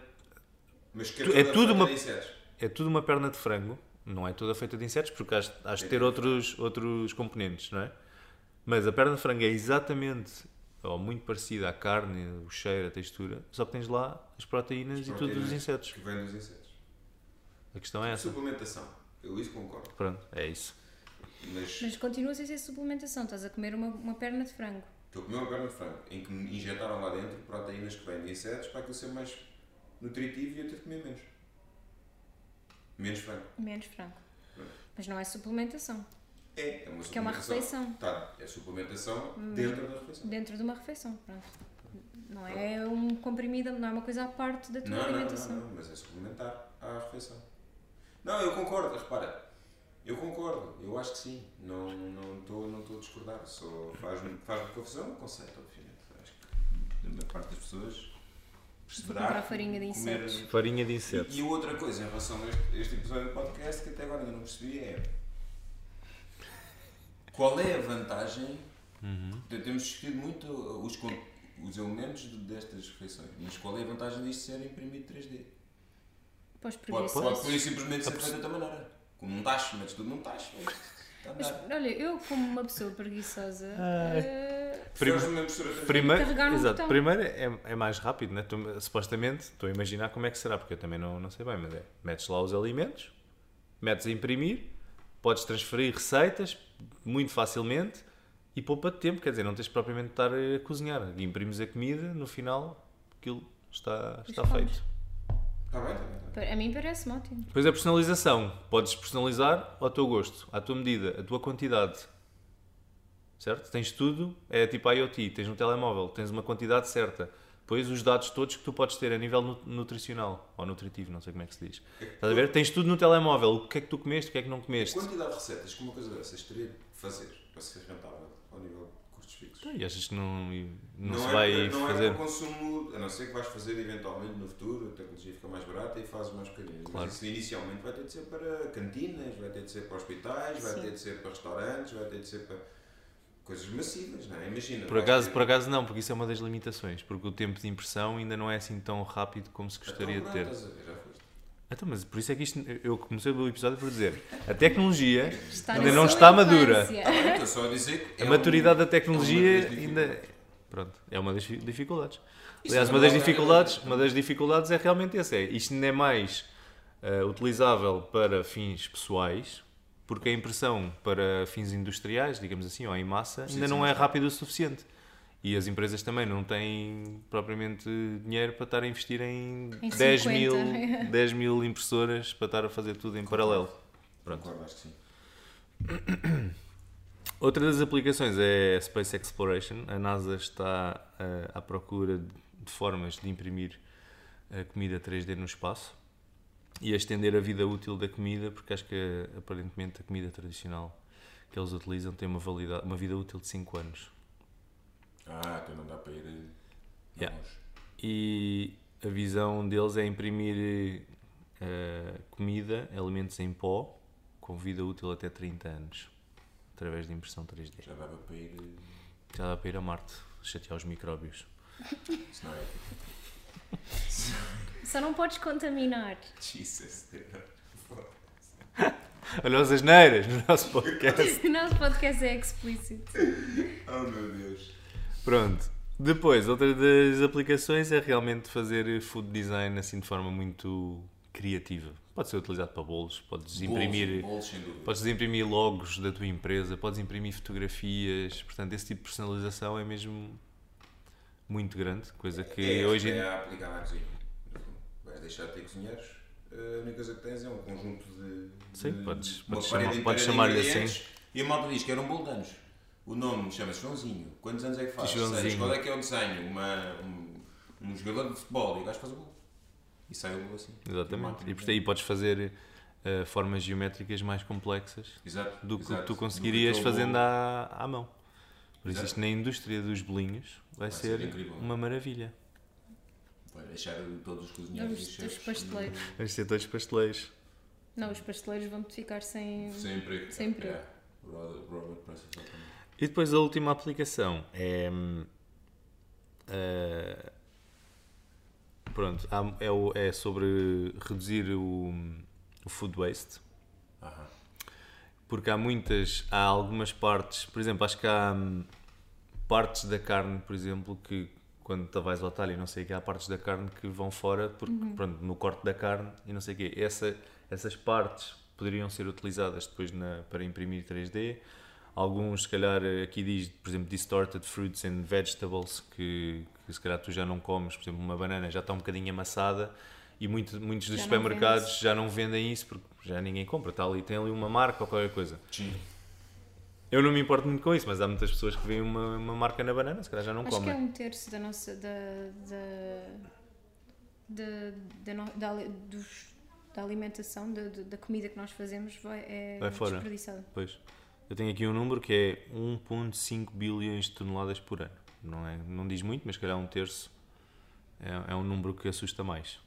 Mas que é toda tudo uma- de insetos. é tudo uma perna de frango, não é toda feita de insetos, porque has, has de ter outros, outros componentes, não é? Mas a perna de frango é exatamente ou muito parecida à carne, o cheiro, a textura, só que tens lá as proteínas, e tudo dos Proteínas insetos. Que vêm dos insetos. A questão é essa. Suplementação. Eu isso concordo. Pronto, é isso. Mas Mas continua sem ser suplementação, estás a comer uma, uma perna de frango. estou a comer uma perna de frango em que me injetaram lá dentro proteínas que vêm de insetos para aquilo ser mais nutritivo e eu ter de comer menos. Menos frango. Menos frango. Pronto. Mas não é suplementação. É, é uma Porque é uma suplementação. refeição. Tá, é suplementação dentro da refeição. Dentro de uma refeição. Pronto. Não é um comprimido, não é uma coisa à parte da tua Não, não, não, alimentação. não, mas é suplementar à refeição. Não, eu concordo, repara. Eu concordo, eu acho que sim. Não estou não não a discordar. Só faz-me faz confusão o conceito, obviamente. Acho que da maior parte das pessoas comprar farinha de comer- insetos. Farinha de E, insetos. e outra coisa em relação a este, este episódio do podcast que até agora ainda não percebi é qual é a vantagem Uhum. temos discutido muito os, os elementos de- destas refeições, mas qual é a vantagem disto ser imprimido 3D? Para os Pode, pode isso simplesmente ser feito de outra maneira. Como um tacho, metes tudo num tacho. isto. Está a Mas olha, eu como uma pessoa preguiçosa, Ai. Prim- Faz uma mistura 3D. Primeiro, Carregar no exato, botão. primeiro é, é mais rápido, né? Tu- supostamente, estou a imaginar como é que será, porque eu também não, não sei bem, mas é, metes lá os alimentos, metes a imprimir, podes transferir receitas muito facilmente e poupa-te tempo, quer dizer, não tens propriamente de estar a cozinhar, imprimes a comida, no final aquilo está, está feito. Está bem, está bem. Bem. a mim parece-me ótimo. Depois a personalização, podes personalizar ao teu gosto, à tua medida, a tua quantidade. Certo? Tens tudo, é tipo IoT, tens no telemóvel, tens uma quantidade certa. Depois os dados todos que tu podes ter a nível nu- nutricional, ou nutritivo, não sei como é que se diz. Estás a ver? Tens tudo no telemóvel, o que é que tu comeste, o que é que não comeste. Quantidade de receitas que uma coisa dessas teria de fazer para ser rentável ao nível de custos fixos? E achas que não, não, se é vai não fazer? é para consumo, a não ser que vais fazer eventualmente no futuro, a tecnologia fica mais barata e fazes mais bocadinho. Claro. Mas isso inicialmente vai ter de ser para cantinas, vai ter de ser para hospitais, vai Sim. ter de ser para restaurantes, vai ter de ser para coisas massivas, não é? Imagina. Por vais acaso, ter- por acaso não, porque isso é uma das limitações, porque o tempo de impressão ainda não é assim tão rápido como se gostaria de Então, ter. pronto, estás a ver, já foste. Então, mas por isso é que isto, eu comecei o episódio por dizer, a tecnologia Está ainda não está madura. infância. Bem, Estou só a dizer que A é maturidade um- da tecnologia é ainda. Pronto, é uma das fi- dificuldades. Isso Aliás, é uma das dificuldades, é- uma das dificuldades é realmente essa. É, isto ainda é mais eh, utilizável para fins pessoais, porque a impressão para fins industriais, digamos assim, ou em massa, Sim, ainda sim, não é sim. rápido o suficiente. E as empresas também não têm propriamente dinheiro para estar a investir em, Em 10, 50. mil, 10 mil impressoras para estar a fazer tudo em paralelo. Pronto. Concordo, acho que sim. Outra das aplicações é a Space Exploration. A NASA está eh, à procura de de formas de imprimir a comida 3D no espaço e a estender a vida útil da comida, porque acho que aparentemente a comida tradicional que eles utilizam tem uma, validade, uma vida útil de 5 anos. Ah, então não dá para ir Yeah. E a visão deles é imprimir eh, comida, alimentos em pó, com vida útil até 30 anos, através de impressão 3D. Já dava para ir. eh, Já dá para ir a Marte, chatear os micróbios. Isso não é. Só não podes contaminar. Jesus. Olha as asneiras no nosso podcast. O nosso podcast é explícito. Oh meu Deus. Pronto. Depois, outra das aplicações é realmente fazer food design assim de forma muito criativa. Pode ser utilizado para bolos, podes imprimir, Bolos, podes imprimir logos da tua empresa, podes imprimir fotografias. Portanto, esse tipo de personalização é mesmo muito grande, coisa que é, hoje em é aplicada Vais deixar de ter cozinheiros. A única coisa que tens é um conjunto de. Sim, de- podes- podes chamar- podes de chamar-lhe assim. E a malta diz que era um bolo de anos. O nome chama-se Joãozinho. Quantos anos é que faz? Joãozinho. Seis. Qual é que é o desenho? Uma, um, um jogador de futebol. E o gajo faz o bolo. E sai o bolo assim. Exatamente. E, portanto, aí podes fazer eh, formas geométricas mais complexas Exato. do que exato. tu conseguirias que fazendo à, à mão. Por isso, isto na indústria dos bolinhos vai, Vai ser ser, uma maravilha. Deixar todos os cozinheiros Os, e os chefes pasteleiros. Vai ser todos pasteleiros. Não, os pasteleiros vão-te ficar sem. Sem emprego. Sem emprego. É. Robert, Robert Price, exatamente. E depois a última aplicação é. eh, pronto, é, o- é sobre reduzir o, o food waste. Porque há muitas, há algumas partes, por exemplo, acho que há hum, partes da carne, por exemplo, que quando tu vais ao talho e não sei o que, há partes da carne que vão fora porque, pronto, no corte da carne e não sei o quê. Essa, essas partes poderiam ser utilizadas depois na, para imprimir 3D. Alguns, se calhar, aqui diz, por exemplo, distorted fruits and vegetables, que, que se calhar tu já não comes, por exemplo, uma banana já está um bocadinho amassada e muito, muitos dos Já não supermercados vende-se. já não vendem isso porque já ninguém compra, está ali, tem ali uma marca ou qualquer coisa. Sim. Eu não me importo muito com isso, mas há muitas pessoas que veem uma, uma marca na banana, se calhar já não Acho que comem. é um terço da nossa. da. da. da, da, da dos- da alimentação, da, da- da comida que nós fazemos, vai, é Vai fora. desperdiçada. Pois. Eu tenho aqui um número que é 1.5 bilhões de toneladas por ano. Não, é, não diz muito, mas se calhar um terço é, é um número que assusta mais.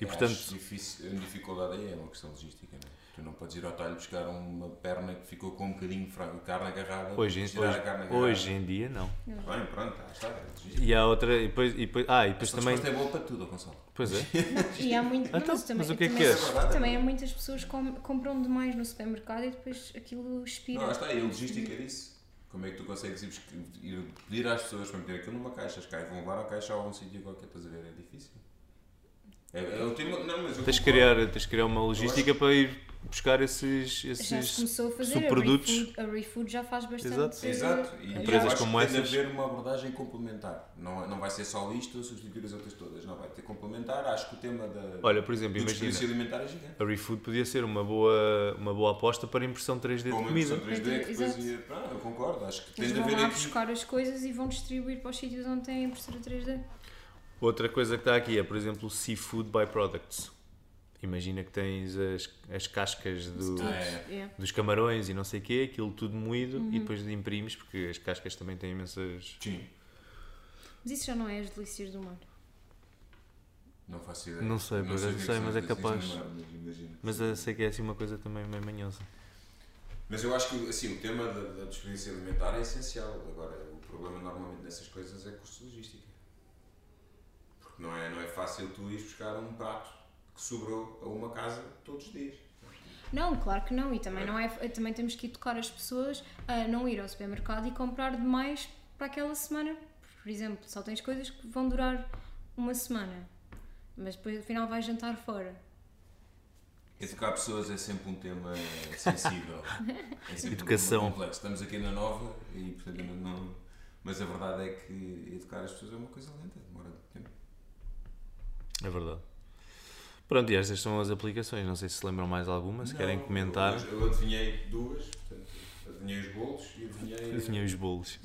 E Eu portanto, acho difícil, a dificuldade aí é uma questão logística, não é? Tu não podes ir ao talho buscar uma perna que ficou com um bocadinho de carne agarrada, hoje, em- tirar hoje, a carne agarrada. hoje em dia não. Bem, pronto, ah, está, é. E há outra, e depois, e depois, ah, e depois Esta também, resposta é boa para tudo, Gonçalo. pois é, E há muito, não, Então, mas, também, mas o que é que também, queres? É é também há muitas pessoas que com- compram demais no supermercado e depois aquilo expira. Não, está, e a logística disso. Como é que tu consegues ir, ir pedir às pessoas para meter aquilo numa caixa? As caixas vão levar a caixa a um sítio qualquer, estás a ver? É difícil. É, é o tema. Não, mas eu tens de, concordo. criar, tens de criar uma logística para ir buscar esses, esses começou a fazer, a subprodutos. ReFood, a ReFood já faz bastante. Exato. Exato, e Empresas como essas. de haver uma abordagem complementar. Não, não vai ser só isto substituir as outras todas. Não, vai ter complementar. Acho que o tema da, Olha, por exemplo, imagina, é gigante. a ReFood podia ser uma boa, uma boa aposta para impressão 3D de comida. impressão 3D que depois ia. Ah, eu concordo. Acho que tem de vão haver lá aqui. buscar as coisas e vão distribuir para os sítios onde tem a impressora 3D. Outra coisa que está aqui é, por exemplo, Seafood Byproducts. Imagina que tens as, as cascas do- é. Yeah. dos camarões e não sei o quê, aquilo tudo moído Uhum. e depois imprimes, porque as cascas também têm imensas... Sim, Mas isso já não é as delícias do mar. não faço ideia. Não sei, não sei, são mas as é capaz. mar, mas. Mas eu sei que é assim uma coisa também meio manhosa. Mas eu acho que assim, o tema da, da desperdício alimentar é essencial. Agora, o problema normalmente nessas coisas é custo de logística. Porque não é, não é fácil tu ires buscar um prato que sobrou a uma casa todos os dias. Não, claro que não. E também, não é, também temos que educar as pessoas a não ir ao supermercado e comprar demais para aquela semana. Por exemplo, só tens coisas que vão durar uma semana, mas depois afinal vais jantar fora. Educar pessoas é sempre um tema sensível. É sempre Educação. Um tema complexo. Estamos aqui na nova e portanto não, não- Mas a verdade é que educar as pessoas é uma coisa lenta, demora tempo. É verdade. Pronto, e estas são as aplicações. Não sei se se lembram mais alguma, se querem Não, comentar. Eu, eu adivinhei duas, portanto, adivinhei os bolos e adivinhei. Adivinhei os bolos.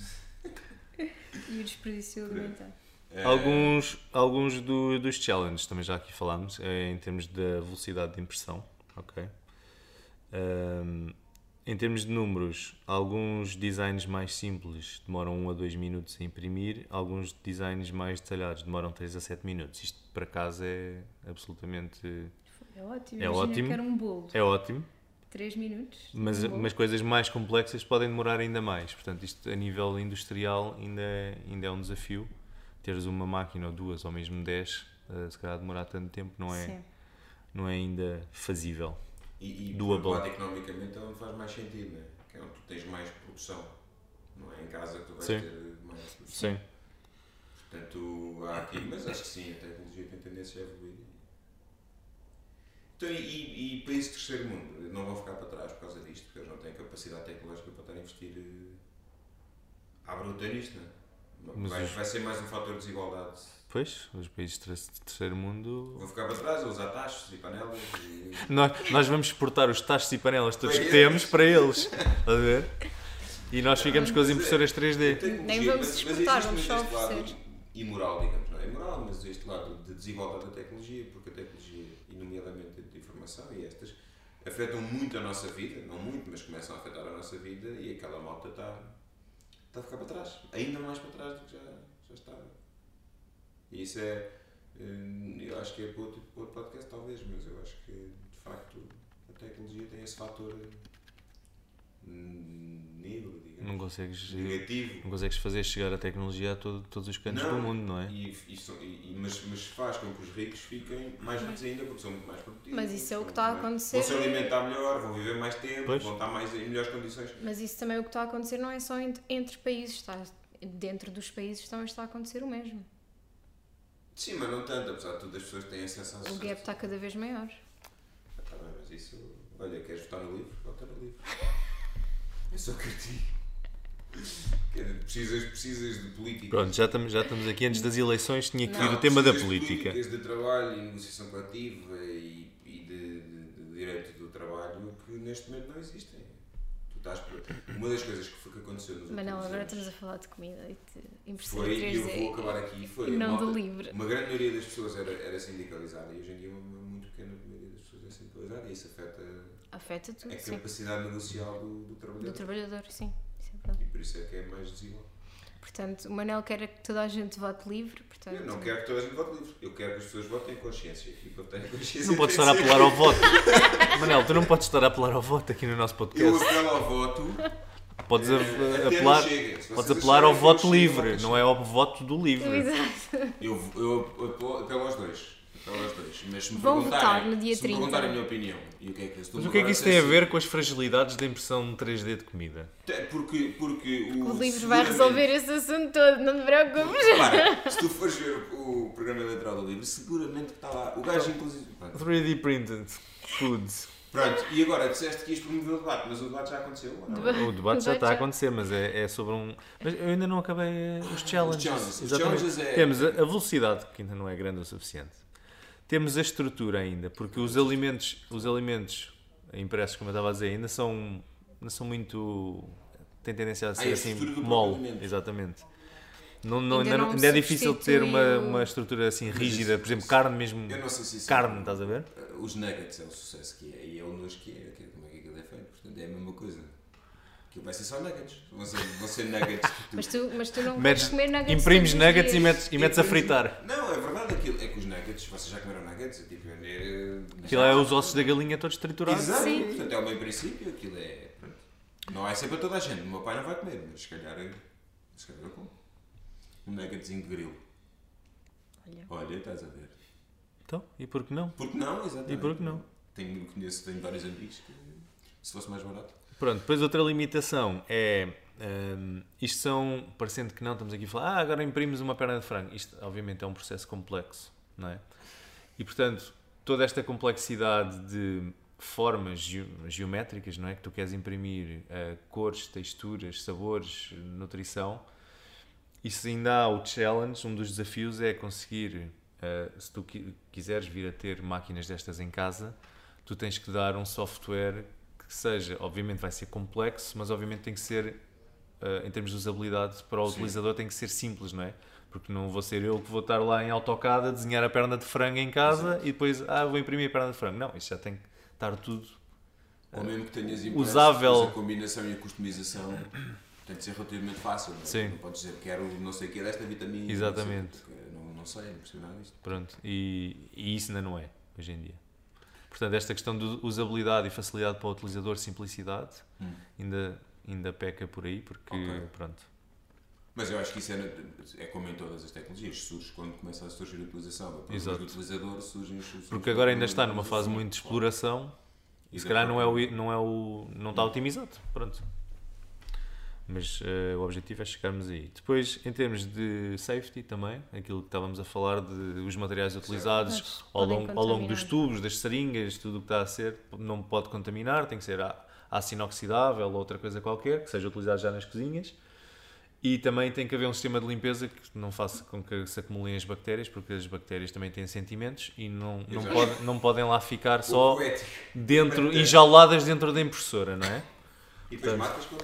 E o desperdício alimentar. eh, Alguns, alguns do- dos challenges, também já aqui falámos, é em termos da velocidade de impressão. ok? Ahm, em termos de números, alguns designs mais simples demoram 1 a 2 minutos a imprimir, alguns designs mais detalhados demoram 3 a 7 minutos. Isto para casa é absolutamente. É ótimo. É ótimo. que era um bolo. é ótimo, 3 minutos. mas, um mas coisas mais complexas podem demorar ainda mais. Portanto, isto a nível industrial ainda é, ainda é um desafio. Teres uma máquina ou duas ou mesmo 10, eh, se calhar demorar tanto tempo, não é, Sim. não é ainda fazível. E, e doable. lado, economicamente é onde faz mais sentido, né? que é onde tu tens mais produção. Não é em casa que tu vais Sim. ter mais produção. Sim. Portanto, há aqui, mas acho que sim, a tecnologia tem tendência a evoluir. Então, e, e, países do terceiro mundo não vão ficar para trás por causa disto, porque eles não têm capacidade tecnológica para estar a investir eh, à bruta nisto, não é? Vai, vai ser mais um fator de desigualdade. Pois, os países de ter- terceiro mundo. Vão ficar para trás a usar tachos e panelas e... Nós, nós vamos exportar os tachos e panelas todos Para que eles. temos para eles. Estás a ver? E nós ficamos com as impressoras 3D. Tecnologia, Nem vamos mas- exportar, vamos só este lado oferecer. imoral, digamos, não é imoral, mas este lado de desigualdade da tecnologia, porque a tecnologia, e nomeadamente de informação e estas, afetam muito a nossa vida, não muito, mas começam a afetar a nossa vida e aquela malta está, está a ficar para trás, ainda mais para trás do que já, já estava. E isso é, hum, eu acho que é para outro, para outro podcast talvez, mas eu acho que de facto a tecnologia tem esse fator hum, negro, digamos, Não consegues, negativo. não consegues fazer chegar a tecnologia a todo- todos os cantos Não. do mundo, não é? E, e são- e- mas, mas faz com que os ricos fiquem mais ricos ainda porque são muito mais produtivos. Mas isso é o que está a acontecer. Vão se alimentar melhor, vão viver mais tempo, Pois. vão estar mais em melhores condições. Mas isso também o que está a acontecer não é só entre, entre países, está, dentro dos países também está a acontecer o mesmo. Sim, mas não tanto, apesar de tudo as pessoas têm acesso às O gap está cada vez maior. Ah, tá bem, mas isso. Olha, queres votar no livro? Vota no livro. Eu só critico. Quer dizer, Precisas, precisas de política. Pronto, já estamos, já estamos aqui antes das eleições, tinha que vir Não, o tema da precisas de política. políticas de trabalho e negociação coletiva e, e de, de- de direito do trabalho que neste momento não existem. Estás. Uma das coisas que foi que aconteceu nos Mas não, agora anos estamos a falar de comida e de impressora foi, e eu 3D. vou acabar aqui, foi e não malta- do livre. Uma grande maioria das pessoas era, era sindicalizada e hoje em dia uma muito pequena maioria das pessoas é sindicalizada e isso afeta Afeta tudo, a sim. capacidade negocial do, do trabalhador. Do trabalhador, sim. Isso é. E por isso é que é mais desigual. Portanto, o Manel quer que toda a gente vote livre, portanto... Eu não quero que toda a gente vote livre. Eu quero que as pessoas votem em consciência. E para votar em consciência. Não podes estar a apelar ao voto. Manel, tu não podes estar a apelar ao voto aqui no nosso Eu podcast. apelo ao voto. Podes até apelar, podes apelar ao voto livre, não é ao voto do livre. Exato. Eu, eu apelo, apelo aos dois. Apelo aos dois. Mas se me Vão votar no dia se me 30. perguntarem a minha opinião. E o que é que, Mas me o que é que isso tem a ver com as fragilidades da impressão 3D de comida? Te- Porque, porque o, O livro vai resolver esse assunto todo, não te preocupes. Repara, se tu fores ver o, programa eleitoral do livro, seguramente que está lá. O gajo, inclusive. Pronto. 3D printed foods. Pronto, e agora disseste que ias promover o debate, mas o debate já aconteceu. ou não? O debate já está a acontecer, mas é, é sobre um. Mas eu ainda não acabei eh, os challenges. challenges. Os challenges é- Temos a, a velocidade, que ainda não é grande o suficiente. Temos a estrutura ainda, porque os alimentos, os alimentos impressos, como eu estava a dizer, ainda são, ainda são muito. têm tendência a Ah, ser a assim mole. Exatamente. Não, não, Ainda ainda, não- ainda é difícil ter uma, uma estrutura assim rígida, por exemplo, carne mesmo. Eu não sei se isso Carne, é- estás a ver? Os nuggets é o sucesso que é, e é o nojo que é, que é como é que aquilo é feito. Portanto, é a mesma coisa. Aquilo vai ser só nuggets. Vão ser, vão ser nuggets. tudo. Mas tu, mas tu não Metes- comer nuggets imprimes nuggets e metes, e metes a fritar. Não, é verdade aquilo. É que os nuggets, vocês já comeram nuggets? É tipo, é, Aquilo é os ossos da galinha todos triturados. Exato, Sim. portanto é o meu princípio, aquilo é. Não é sempre para toda a gente, o meu pai não vai comer, mas se calhar, se calhar eu como. Um nuggetzinho de grilo. Olha. Olha, estás a ver. Então, e por que não? Porque não, exatamente. E por que não? Tenho, conheço, tenho vários amigos que se fosse mais barato. Pronto, depois outra limitação é. hum, isto são, parecendo que não, estamos aqui a falar, ah, agora imprimimos uma perna de frango. Isto, obviamente, é um processo complexo, não é? E, portanto, toda esta complexidade de formas geo- geométricas, não é? Que tu queres imprimir, eh, cores, texturas, sabores, nutrição, isso ainda há o challenge, um dos desafios é conseguir, eh, se tu qui- quiseres vir a ter máquinas destas em casa, tu tens que dar um software que seja, obviamente vai ser complexo, mas obviamente tem que ser, eh, em termos de usabilidade, para o Sim. utilizador tem que ser simples, não é? Porque não vou ser eu que vou estar lá em AutoCAD a desenhar a perna de frango em casa e depois, ah, vou imprimir a perna de frango. Não, isto já tem que estar tudo Ou mesmo que tenhas impresso, usável. a combinação e a customização tem de ser relativamente fácil. Não, é? Sim. não podes dizer quero não sei o que é desta vitamina. Exatamente. Não, sei, não, não sei, não percebo nada disto. Pronto, e, e isso ainda não é, hoje em dia. Portanto, esta questão de usabilidade e facilidade para o utilizador, simplicidade, Hum. ainda, ainda peca por aí, porque, Ok. pronto. Mas eu acho que isso é, é como em todas as tecnologias, surge quando começa a surgir a utilização. Exato. do utilizador surgem as soluções. Porque agora ainda está numa fase utilizador. muito de exploração e se calhar não é o, não é o não está otimizado, pronto. Mas eh, o objetivo é chegarmos aí. Depois, em termos de safety também, aquilo que estávamos a falar de os materiais utilizados ao longo, ao longo dos tubos, das seringas, tudo o que está a ser, não pode contaminar, tem que ser aço inoxidável ou outra coisa qualquer, que seja utilizado já nas cozinhas. E também tem que haver um sistema de limpeza que não faça com que se acumulem as bactérias, porque as bactérias também têm sentimentos e não, não, pode, não podem lá ficar só dentro, enjauladas dentro da impressora, não é? E depois Portanto- matas com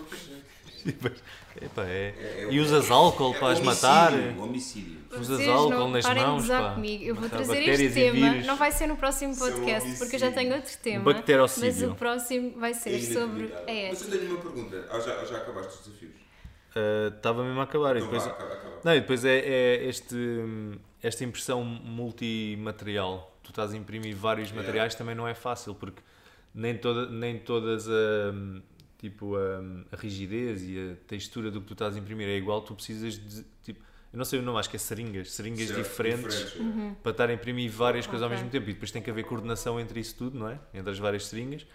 Epá, é- É- é- E usas álcool é para as homicídio, matar? Homicídio. Usas Vocês álcool não nas parem mãos, pá. comigo. Eu vou trazer este tema. vírus. Não vai ser no próximo podcast, porque eu já tenho outro tema. Bacterocídio. Mas o próximo vai ser É sobre a Mas eu tenho uma pergunta. Ah, já, já acabaste os desafios? Ah, Estava mesmo a acabar. E Então depois, vá, acaba, acaba. não, e depois é, é este, esta impressão multimaterial. Tu estás a imprimir vários Yeah. materiais também não é fácil, porque nem, toda, nem todas a, hum, tipo, a, a rigidez e a textura do que tu estás a imprimir é igual. Tu precisas de. Tipo, eu não sei o nome, acho que é seringas. Seringas Certo, diferentes. diferentes, é. para estar a imprimir várias coisas ao mesmo tempo e depois tem que haver coordenação entre isso tudo, não é? Entre as várias seringas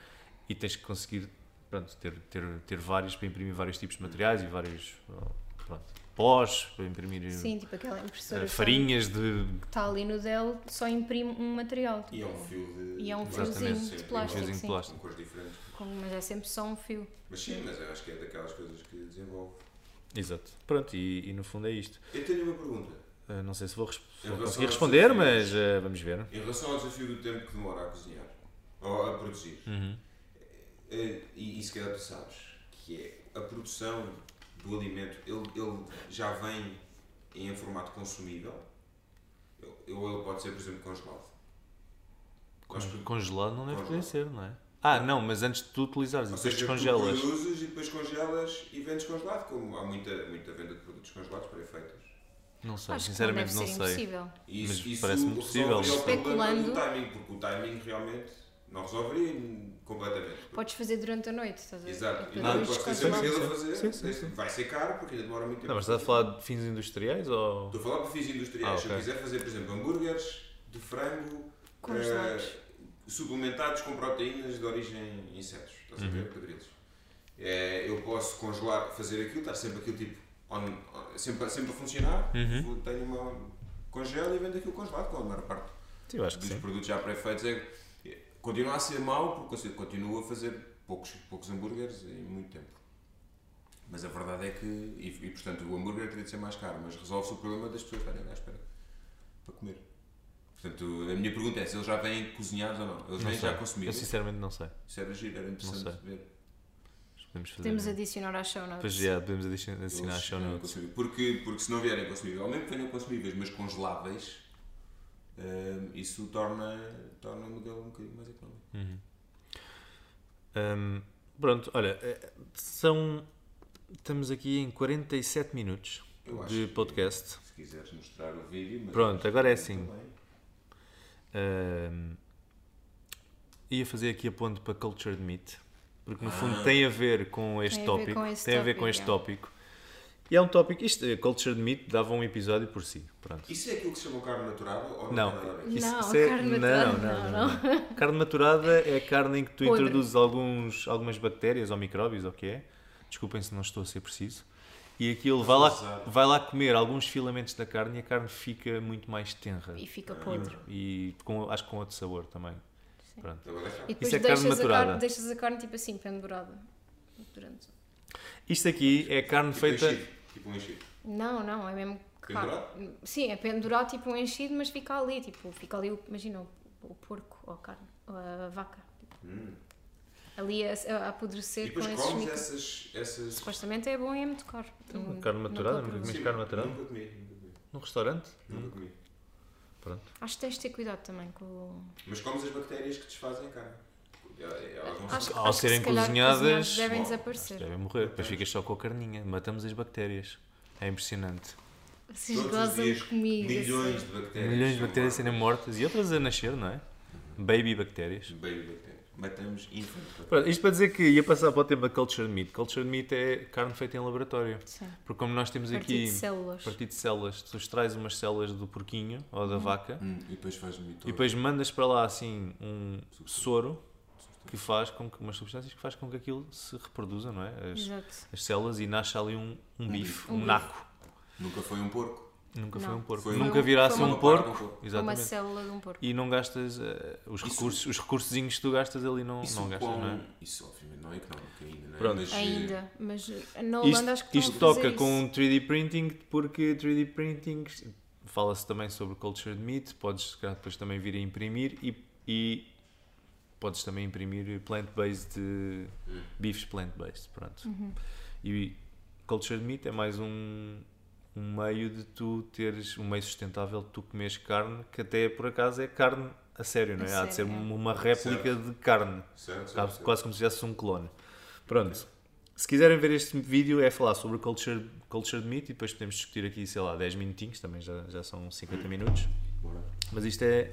e tens que conseguir pronto, ter, ter, ter vários para imprimir vários tipos de materiais e vários. oh, Pronto. Pós, para imprimir Sim, tipo aquela impressora eh, só- farinhas de. que está ali no Dell, só imprime um material. E é tipo, um fio de. E é um fiozinho de um plástico, fiozinho de sim. plástico. Com cores diferentes. Com- mas é sempre só um fio. Mas sim, mas eu acho que é daquelas coisas que desenvolve. Exato. Pronto, e, e no fundo é isto. Eu tenho uma pergunta. Eh, não sei se vou, vou conseguir responder, desafios- mas eh, vamos ver. Em relação ao desafio do tempo que demora a cozinhar, ou a produzir, Uhum. eh, e, e se calhar tu sabes, que é a produção do alimento, ele, ele já vem em formato consumível, ou ele pode ser, por exemplo, congelado. Produ- Congelado não deve poder Congelado. ser, não é? Ah, não, mas antes de tu utilizares e Ou depois seja, tu descongelas. produzes e depois congelas e vendes congelado, como há muita, muita venda de produtos congelados pré-feitos. Não sei, Acho que não sinceramente deve não ser sei. impossível. Mas isso, isso parece-me possível. o do Especulando. timing, porque o timing realmente não resolveria completamente. Podes fazer durante a noite, estás a ver? Exato, E depois não podes ter sempre a fazer. Sim, sim, sim. Vai ser caro porque ainda demora muito tempo. Não, mas estás a falar de fins industriais ou. Estou a falar de fins industriais. Ah, Se eu quiser fazer, por exemplo, hambúrgueres de frango Congelados. eh, suplementados com proteínas de origem insetos. Estás a ver? Eh, eu posso congelar, fazer aquilo, está sempre aquilo tipo on- on- sempre, sempre a funcionar. Uhum. Tenho uma congela e vendo aquilo congelado com a maior parte Sim, eu acho que dos sim. produtos já pré-feitos. É, é- continua a ser mau porque você continua a fazer poucos, poucos hambúrgueres em muito tempo. Mas a verdade é que, e, e, portanto, o hambúrguer teria de ser mais caro, mas resolve-se o problema das pessoas estarem à espera para comer. Portanto, a minha pergunta é se eles já vêm cozinhados ou não. Eles Não vêm sei. já Eu consumidos. sinceramente não sei. Isso era giro, era interessante sei. ver. Podemos fazer. Podemos adicionar à show notes. Depois já podemos adici- adicionar Eles show vêm notes. Porque, porque se não vierem consumíveis, ou mesmo que venham consumíveis, mas congeláveis, hum, isso torna, torna o modelo um bocadinho mais económico. Uhum. Hum, pronto, olha, eh, são. Estamos aqui em 47 minutos de que- podcast. Se quiseres mostrar o vídeo. mas Pronto, agora é que assim. Hum, ia fazer aqui a ponte para Cultured Meat, porque no Ah. fundo tem a ver com este Tem a ver tópico. com tem a ver com este é. tópico. E é um tópico. Isto, eh, Cultured Meat, dava um episódio por si. Pronto. Isso é aquilo que se chama carne natural ou Não. não, a ver? Não, Isso- isso é- carne não, maturada, não, não, não, Carne maturada é carne em que tu Podre. introduzes alguns, algumas bactérias ou micróbios, ou o que é. Desculpem se não estou a ser preciso. E aquilo vai lá, vai lá comer alguns filamentos da carne e a carne fica muito mais tenra. E fica podre. E com, acho que com outro sabor também. Pronto. Agora é. E depois Isso é carne deixas, a maturada. carne, deixas a carne tipo assim, pendurada. Durante... Isto aqui é carne Tipo feita. enchido. Tipo um enchido. Não, não, é mesmo Pendurado? carne. Sim, é pendurado tipo um enchido, mas fica ali, tipo, fica ali, imagina, o, o porco ou a carne, ou a vaca. Hum. Ali a, a E apodrecer com esses comes micro... essas. essas... Supostamente é bom e é muito caro. Não- carne maturada, nunca comeste carne maturada? Nunca comi, nunca comi. Num restaurante? Nunca comi. Pronto. Acho que tens de ter cuidado também com o... Mas comes as bactérias que desfazem a carne. Acho, são. Ao acho que serem se cozinhadas, devem desaparecer. Devem morrer. Depois ficas só com a carninha. Matamos as bactérias. É impressionante. Vocês Todos os gozam dias, comigo. milhões assim. de bactérias. Milhões de bactérias serem mortas. e outras a nascer, não é? Baby bactérias. Baby bactérias. Matamos infantes. Pronto, isto para dizer que ia passar para o tema Cultured Meat. Cultured Meat é carne feita em laboratório. Sim. Porque como nós temos Partido aqui de células. partido de células, tu extrais umas células do porquinho ou da vaca Hum, e depois faz mito. e depois mandas para lá assim um soro que faz com que umas substâncias que faz com que aquilo se reproduza, não é? As, Exato. as células e nasce ali um, um bife, Um um bife. naco. Nunca foi um porco. Nunca foi Não. um porco. Foi Nunca um- virá a foi ser uma um de um porco. porco. Uma Exatamente. célula de um porco. E não gastas eh, os Isso- recursos, os recursozinhos que tu gastas ali não, Isso, não gastas, quão- não é? isso obviamente não é económico ainda, não é? Pronto. Mas, Ainda, mas eh, na Holanda Isto, acho que isto toca com isso. 3D printing porque 3D printing fala-se também sobre cultured meat, podes se calhar, depois também vir a imprimir e, e podes também imprimir plant-based Hum. bifes plant-based, pronto. Uhum. E cultured meat é mais um, um meio de tu teres, um meio sustentável de tu comeres carne que até por acaso é carne a sério, não é? A Há de ser sério, uma réplica de carne. Certo, certo, Quase, certo. quase como se tivesse um clone. Pronto. Se quiserem ver este vídeo, é falar sobre culture, cultured meat e depois podemos discutir aqui, sei lá, 10 minutinhos, também já, já são 50 minutos. Bora. Mas isto é.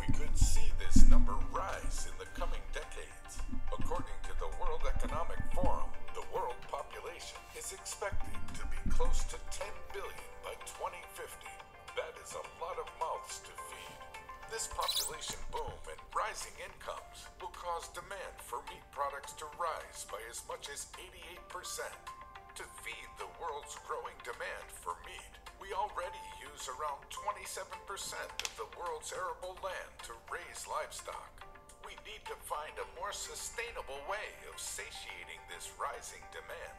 We could see this number rise in the coming decades. According to the World Economic Forum, the world population is expected to be close to 10 billion by 2050. That is a lot of mouths to feed. This population boom and rising incomes will cause demand for meat products to rise by as much as 88%. To feed the world's growing demand for meat, we already use around 27% of the world's arable land to raise livestock. We need to find a more sustainable way of satiating this rising demand.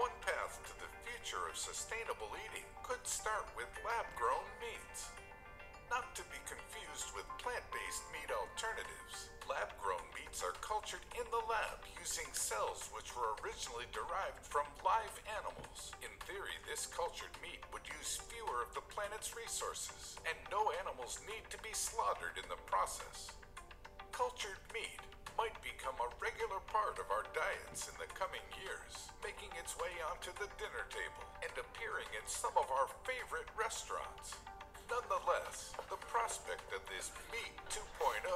One path to the future of sustainable eating could start with lab grown meats. Not to be confused with plant based meat alternatives, lab grown meats are cultured in the lab using cells which were originally derived from live animals. In theory, this cultured meat would use fewer of the planet's resources, and no animals need to be slaughtered in the process. Cultured meat might become a regular part of our diets in the coming years, making its way onto the dinner table and appearing in some of our favorite restaurants. Nonetheless, the prospect of this Meat 2.0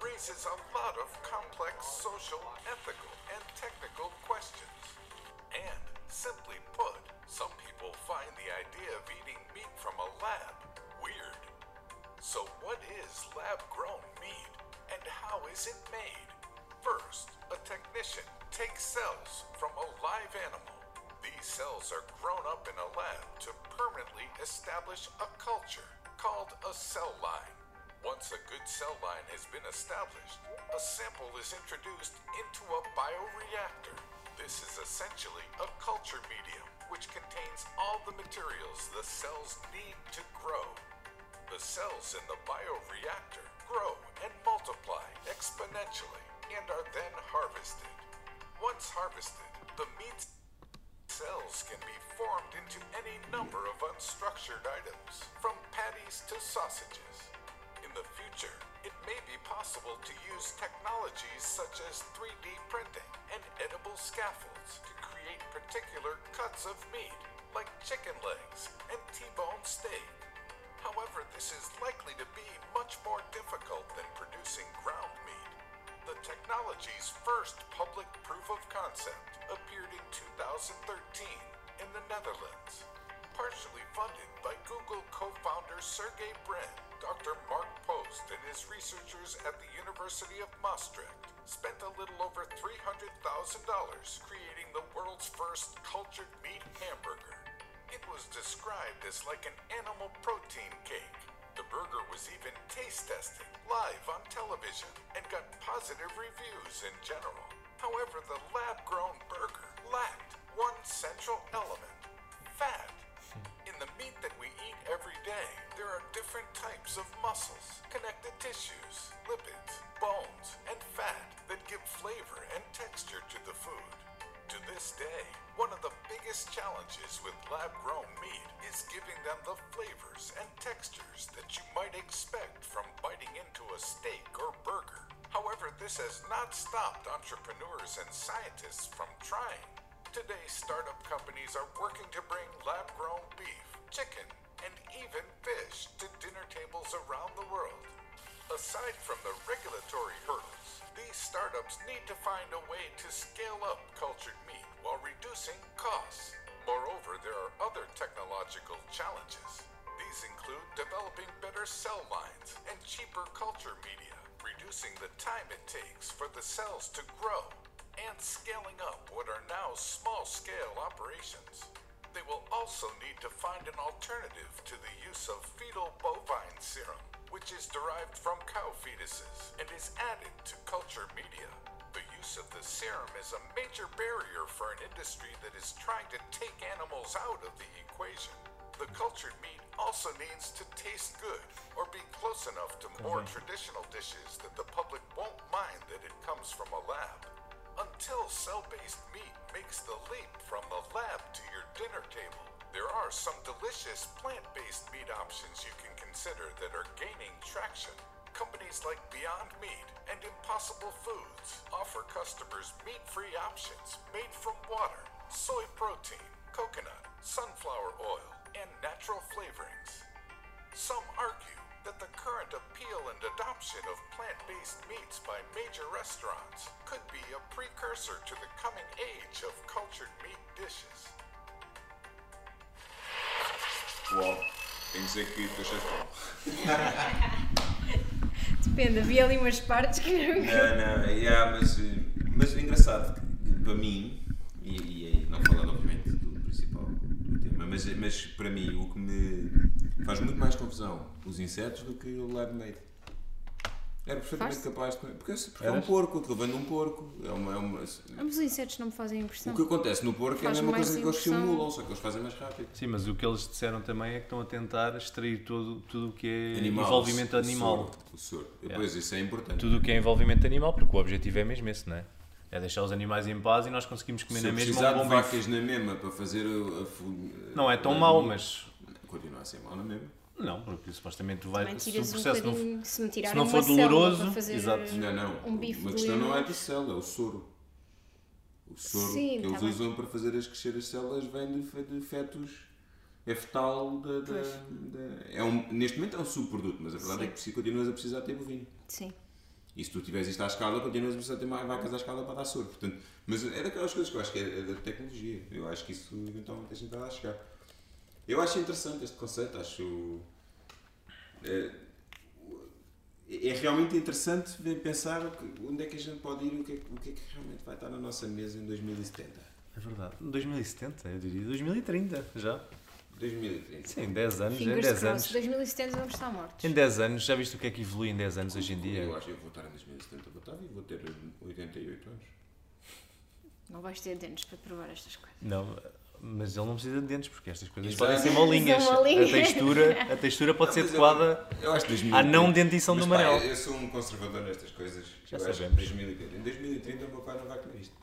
raises a lot of complex social, ethical, and technical questions. And, simply put, some people find the idea of eating meat from a lab weird. So, what is lab grown meat and how is it made? First, a technician takes cells from a live animal. These cells are grown up in a lab to permanently establish a culture called a cell line. Once a good cell line has been established, a sample is introduced into a bioreactor. This is essentially a culture medium which contains all the materials the cells need to grow. The cells in the bioreactor grow and multiply exponentially and are then harvested. Once harvested, the meat cells can be formed into any number of unstructured items, from patties to sausages. In the future, it may be possible to use technologies such as 3D printing and edible scaffolds to create particular cuts of meat, like chicken legs and T-bone steak. However, this is likely to be much more difficult than producing ground. The technology's first public proof of concept appeared in 2013 in the Netherlands. Partially funded by Google co founder Sergey Brin, Dr. Mark Post and his researchers at the University of Maastricht spent a little over $300,000 creating the world's first cultured meat hamburger. It was described as like an animal protein cake. Burger was even taste tested live on television and got positive reviews in general. However, the lab grown burger lacked one central element fat. In the meat that we eat every day, there are different types of muscles, connective tissues, lipids, bones, and fat that give flavor and texture to the food. To this day, one of the biggest challenges with lab grown meat is giving them the flavors and textures that you might expect from biting into a steak or burger. However, this has not stopped entrepreneurs and scientists from trying. Today, startup companies are working to bring lab grown beef, chicken, and even fish to dinner tables around the world. Aside from the regulatory hurdles, these startups need to find a way to scale up cultured meat while reducing costs. Moreover, there are other technological challenges. These include developing better cell lines and cheaper culture media, reducing the time it takes for the cells to grow, and scaling up what are now small scale operations. They will also need to find an alternative to the use of fetal bovine serum, which is derived from cow fetuses and is added to culture media. The use of the serum is a major barrier for an industry that is trying to take animals out of the equation. The cultured meat also needs to taste good or be close enough to more mm-hmm. traditional dishes that the public won't mind that it comes from a lab. Until cell based meat makes the leap from the lab to your dinner table, there are some delicious plant based meat options you can consider that are gaining traction. Companies like Beyond Meat and Impossible Foods offer customers meat free options made from water, soy protein, coconut, sunflower oil, and natural flavorings. Some argue that the current appeal and adoption of plant based meats by major restaurants could be a precursor to the coming age of cultured meat dishes. Uau, tenho que dizer que estou cheio de. Depende, havia ali umas partes que não. Não, não, yeah, mas, mas é engraçado que para mim, e, e não falando obviamente do principal do tema, mas, mas para mim o que me faz muito mais confusão os insetos do que o live made. Era perfeitamente Faz-te? capaz de. Porque, porque é um Eras? porco, aquilo vem de um porco. É uma, é uma, Mas os insetos não me fazem impressão. o que acontece no porco é a Faz mesma mais coisa que eles impressão. simulam, só que eles fazem mais rápido. Sim, mas o que eles disseram também é que estão a tentar extrair todo, tudo o que é Animal, envolvimento o animal. soro, O soro. Depois, isso é importante. Tudo o que é envolvimento animal, porque o objetivo é mesmo esse, não é? É deixar os animais em paz e nós conseguimos comer Se na eu mesma precisar um de bife. vacas na mesma para fazer a, a fu- Não é tão mau, mas. Continua a ser mau na mesma. Não, porque supostamente tu Também. Se o tiras um processo não, se me se não for doloroso, exato. Não, não. um bife Uma de questão não é da célula, é o soro. O soro Sim, que eles tá bem. usam para fazer as crescer as células vem de, de fetos. É fetal da. da- Pois. da- é um, neste momento é um subproduto, mas a verdade Sim. é que continuas a precisar ter bovino. Sim. E se tu tiveres isto à escala, continuas a precisar ter mais vacas à escala para dar soro. Portanto, mas é daquelas coisas que eu acho que é, é da tecnologia. Eu acho que isso eventualmente a gente vai lá chegar. Eu acho interessante este conceito, acho. É, é realmente interessante pensar onde é que a gente pode ir e o que, é, que- o que é que realmente vai estar na nossa mesa em 2070. É verdade. 2070, eu diria 2030 já. 2030. Sim, 10 anos. Em Fingers 10 crossed. anos. 2070 vamos estar mortos. Em 10 anos, já viste o que é que evolui em 10 anos hoje em dia? Eu acho que eu vou estar em 2070, vou estar vivo, vou ter 88 anos. Não vais ter dentes para provar estas coisas. Não, mas ele não precisa de dentes, porque estas coisas Exato. podem ser molinhas. A textura, a textura pode ser Mas eu- adequada. Eu acho 2030. à não dentição Mas, do pá, Manel. Eu sou um conservador nestas coisas. Já eu acho sabemos. 2030. Em 2030 o meu pai não vai comer isto.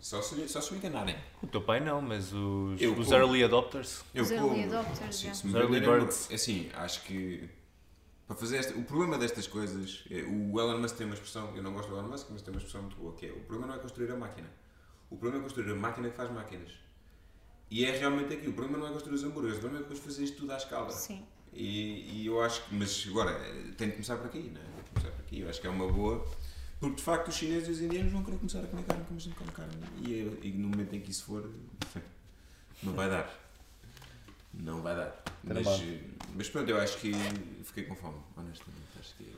Só se, só se me enganarem. O teu pai não, mas os, Eu os como. early adopters. Eu Os como. early adopters, Sim, Os early birds. é Assim, acho que. Para fazer esta, o problema destas coisas. É, o Elon Musk tem uma expressão. Eu não gosto do Elon Musk, mas tem uma expressão muito boa. Que é, o problema não é construir a máquina. O problema é construir a máquina que faz máquinas. E é realmente aqui. O problema não é construir os hambúrgueres. O problema é depois fazer isto tudo à escala. Sim. E, e eu acho que, mas agora, tem de começar por aqui, não é? Tem de começar por aqui. Eu acho que é uma boa. Porque de facto os chineses e os indianos vão querer começar a comer carne como a gente come carne. E, eh, e no momento em que isso for, não vai dar. Não vai dar. Mas, mas pronto, eu acho que fiquei com fome, honestamente. Acho que é.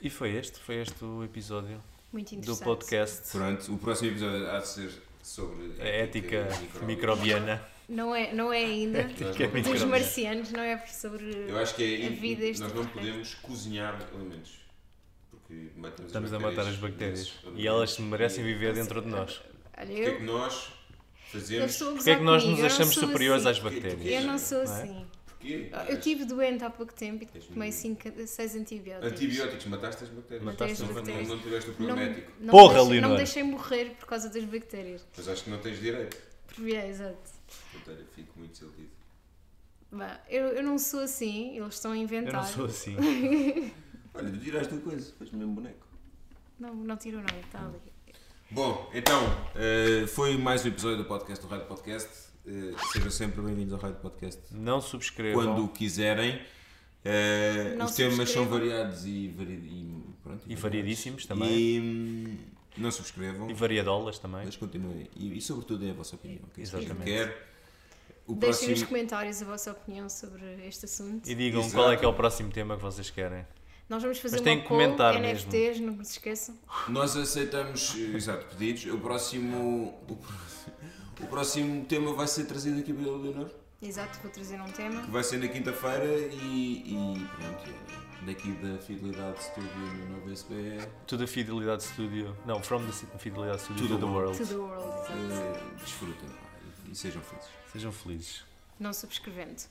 E foi este, foi este o episódio Muito do interessante. podcast. Pronto, o próximo episódio há de ser sobre A ética microbiana. microbiana. Não é, não é ainda. Ética Dos microbiana. marcianos, não é sobre Eu acho que é, a vida nós não extraterrestre. podemos cozinhar alimentos. Porque matamos Estamos a matar as bactérias. E elas merecem viver dentro de nós. Olha, O que é que eu, nós eu fazemos? Porquê é que nós nos eu achamos superiores às assim. bactérias? Eu não sou Não é? assim. Porquê? Eu estive doente há pouco tempo e tomei mesmo. 6 antibióticos. Antibióticos, mataste as bactérias. Matei as Não- não- bactérias. Não, tiveste o Não, problema médico. não Porra, me deixei, não me deixei morrer por causa das bactérias. Mas acho que não tens direito. É, exato. Portanto, fico muito sentido. Bah, eu, eu não sou assim, eles estão a Eu inventar. não sou assim. Olha, tu tiraste a coisa, fez o mesmo boneco. Não, não tirou nada, está ali. Bom, então, eh, foi mais um episódio do podcast do Rádio Podcast. Eh, sejam sempre bem-vindos ao Rádio Podcast. Não subscrevam. Quando quiserem. Não os temas são variados e, vari e, pronto, E variadíssimos também. E hum, não subscrevam. E variadolas também. Mas continuem. E, e sobretudo é a vossa opinião. Que é Exatamente. quer. O Deixem nos próximo, comentários a vossa opinião sobre este assunto. E digam Exato. qual é que é o próximo tema que vocês querem. Nós vamos fazer Mas uma que poll, comentar NFTs, não se esqueçam. nós aceitamos eh, exato, pedidos. O próximo, o, próximo- o próximo tema vai ser trazido aqui pela Leonor, Exato, vou trazer um tema. que vai ser na quinta-feira e, e pronto. Daqui da Fidelidade Studio no novo SBE. To the Fidelidade Studio. Não, from the Fidelidade Studio To to, the the world. To the world, exato. eh, desfrutem e, e sejam felizes. Sejam felizes. Não subscrevendo.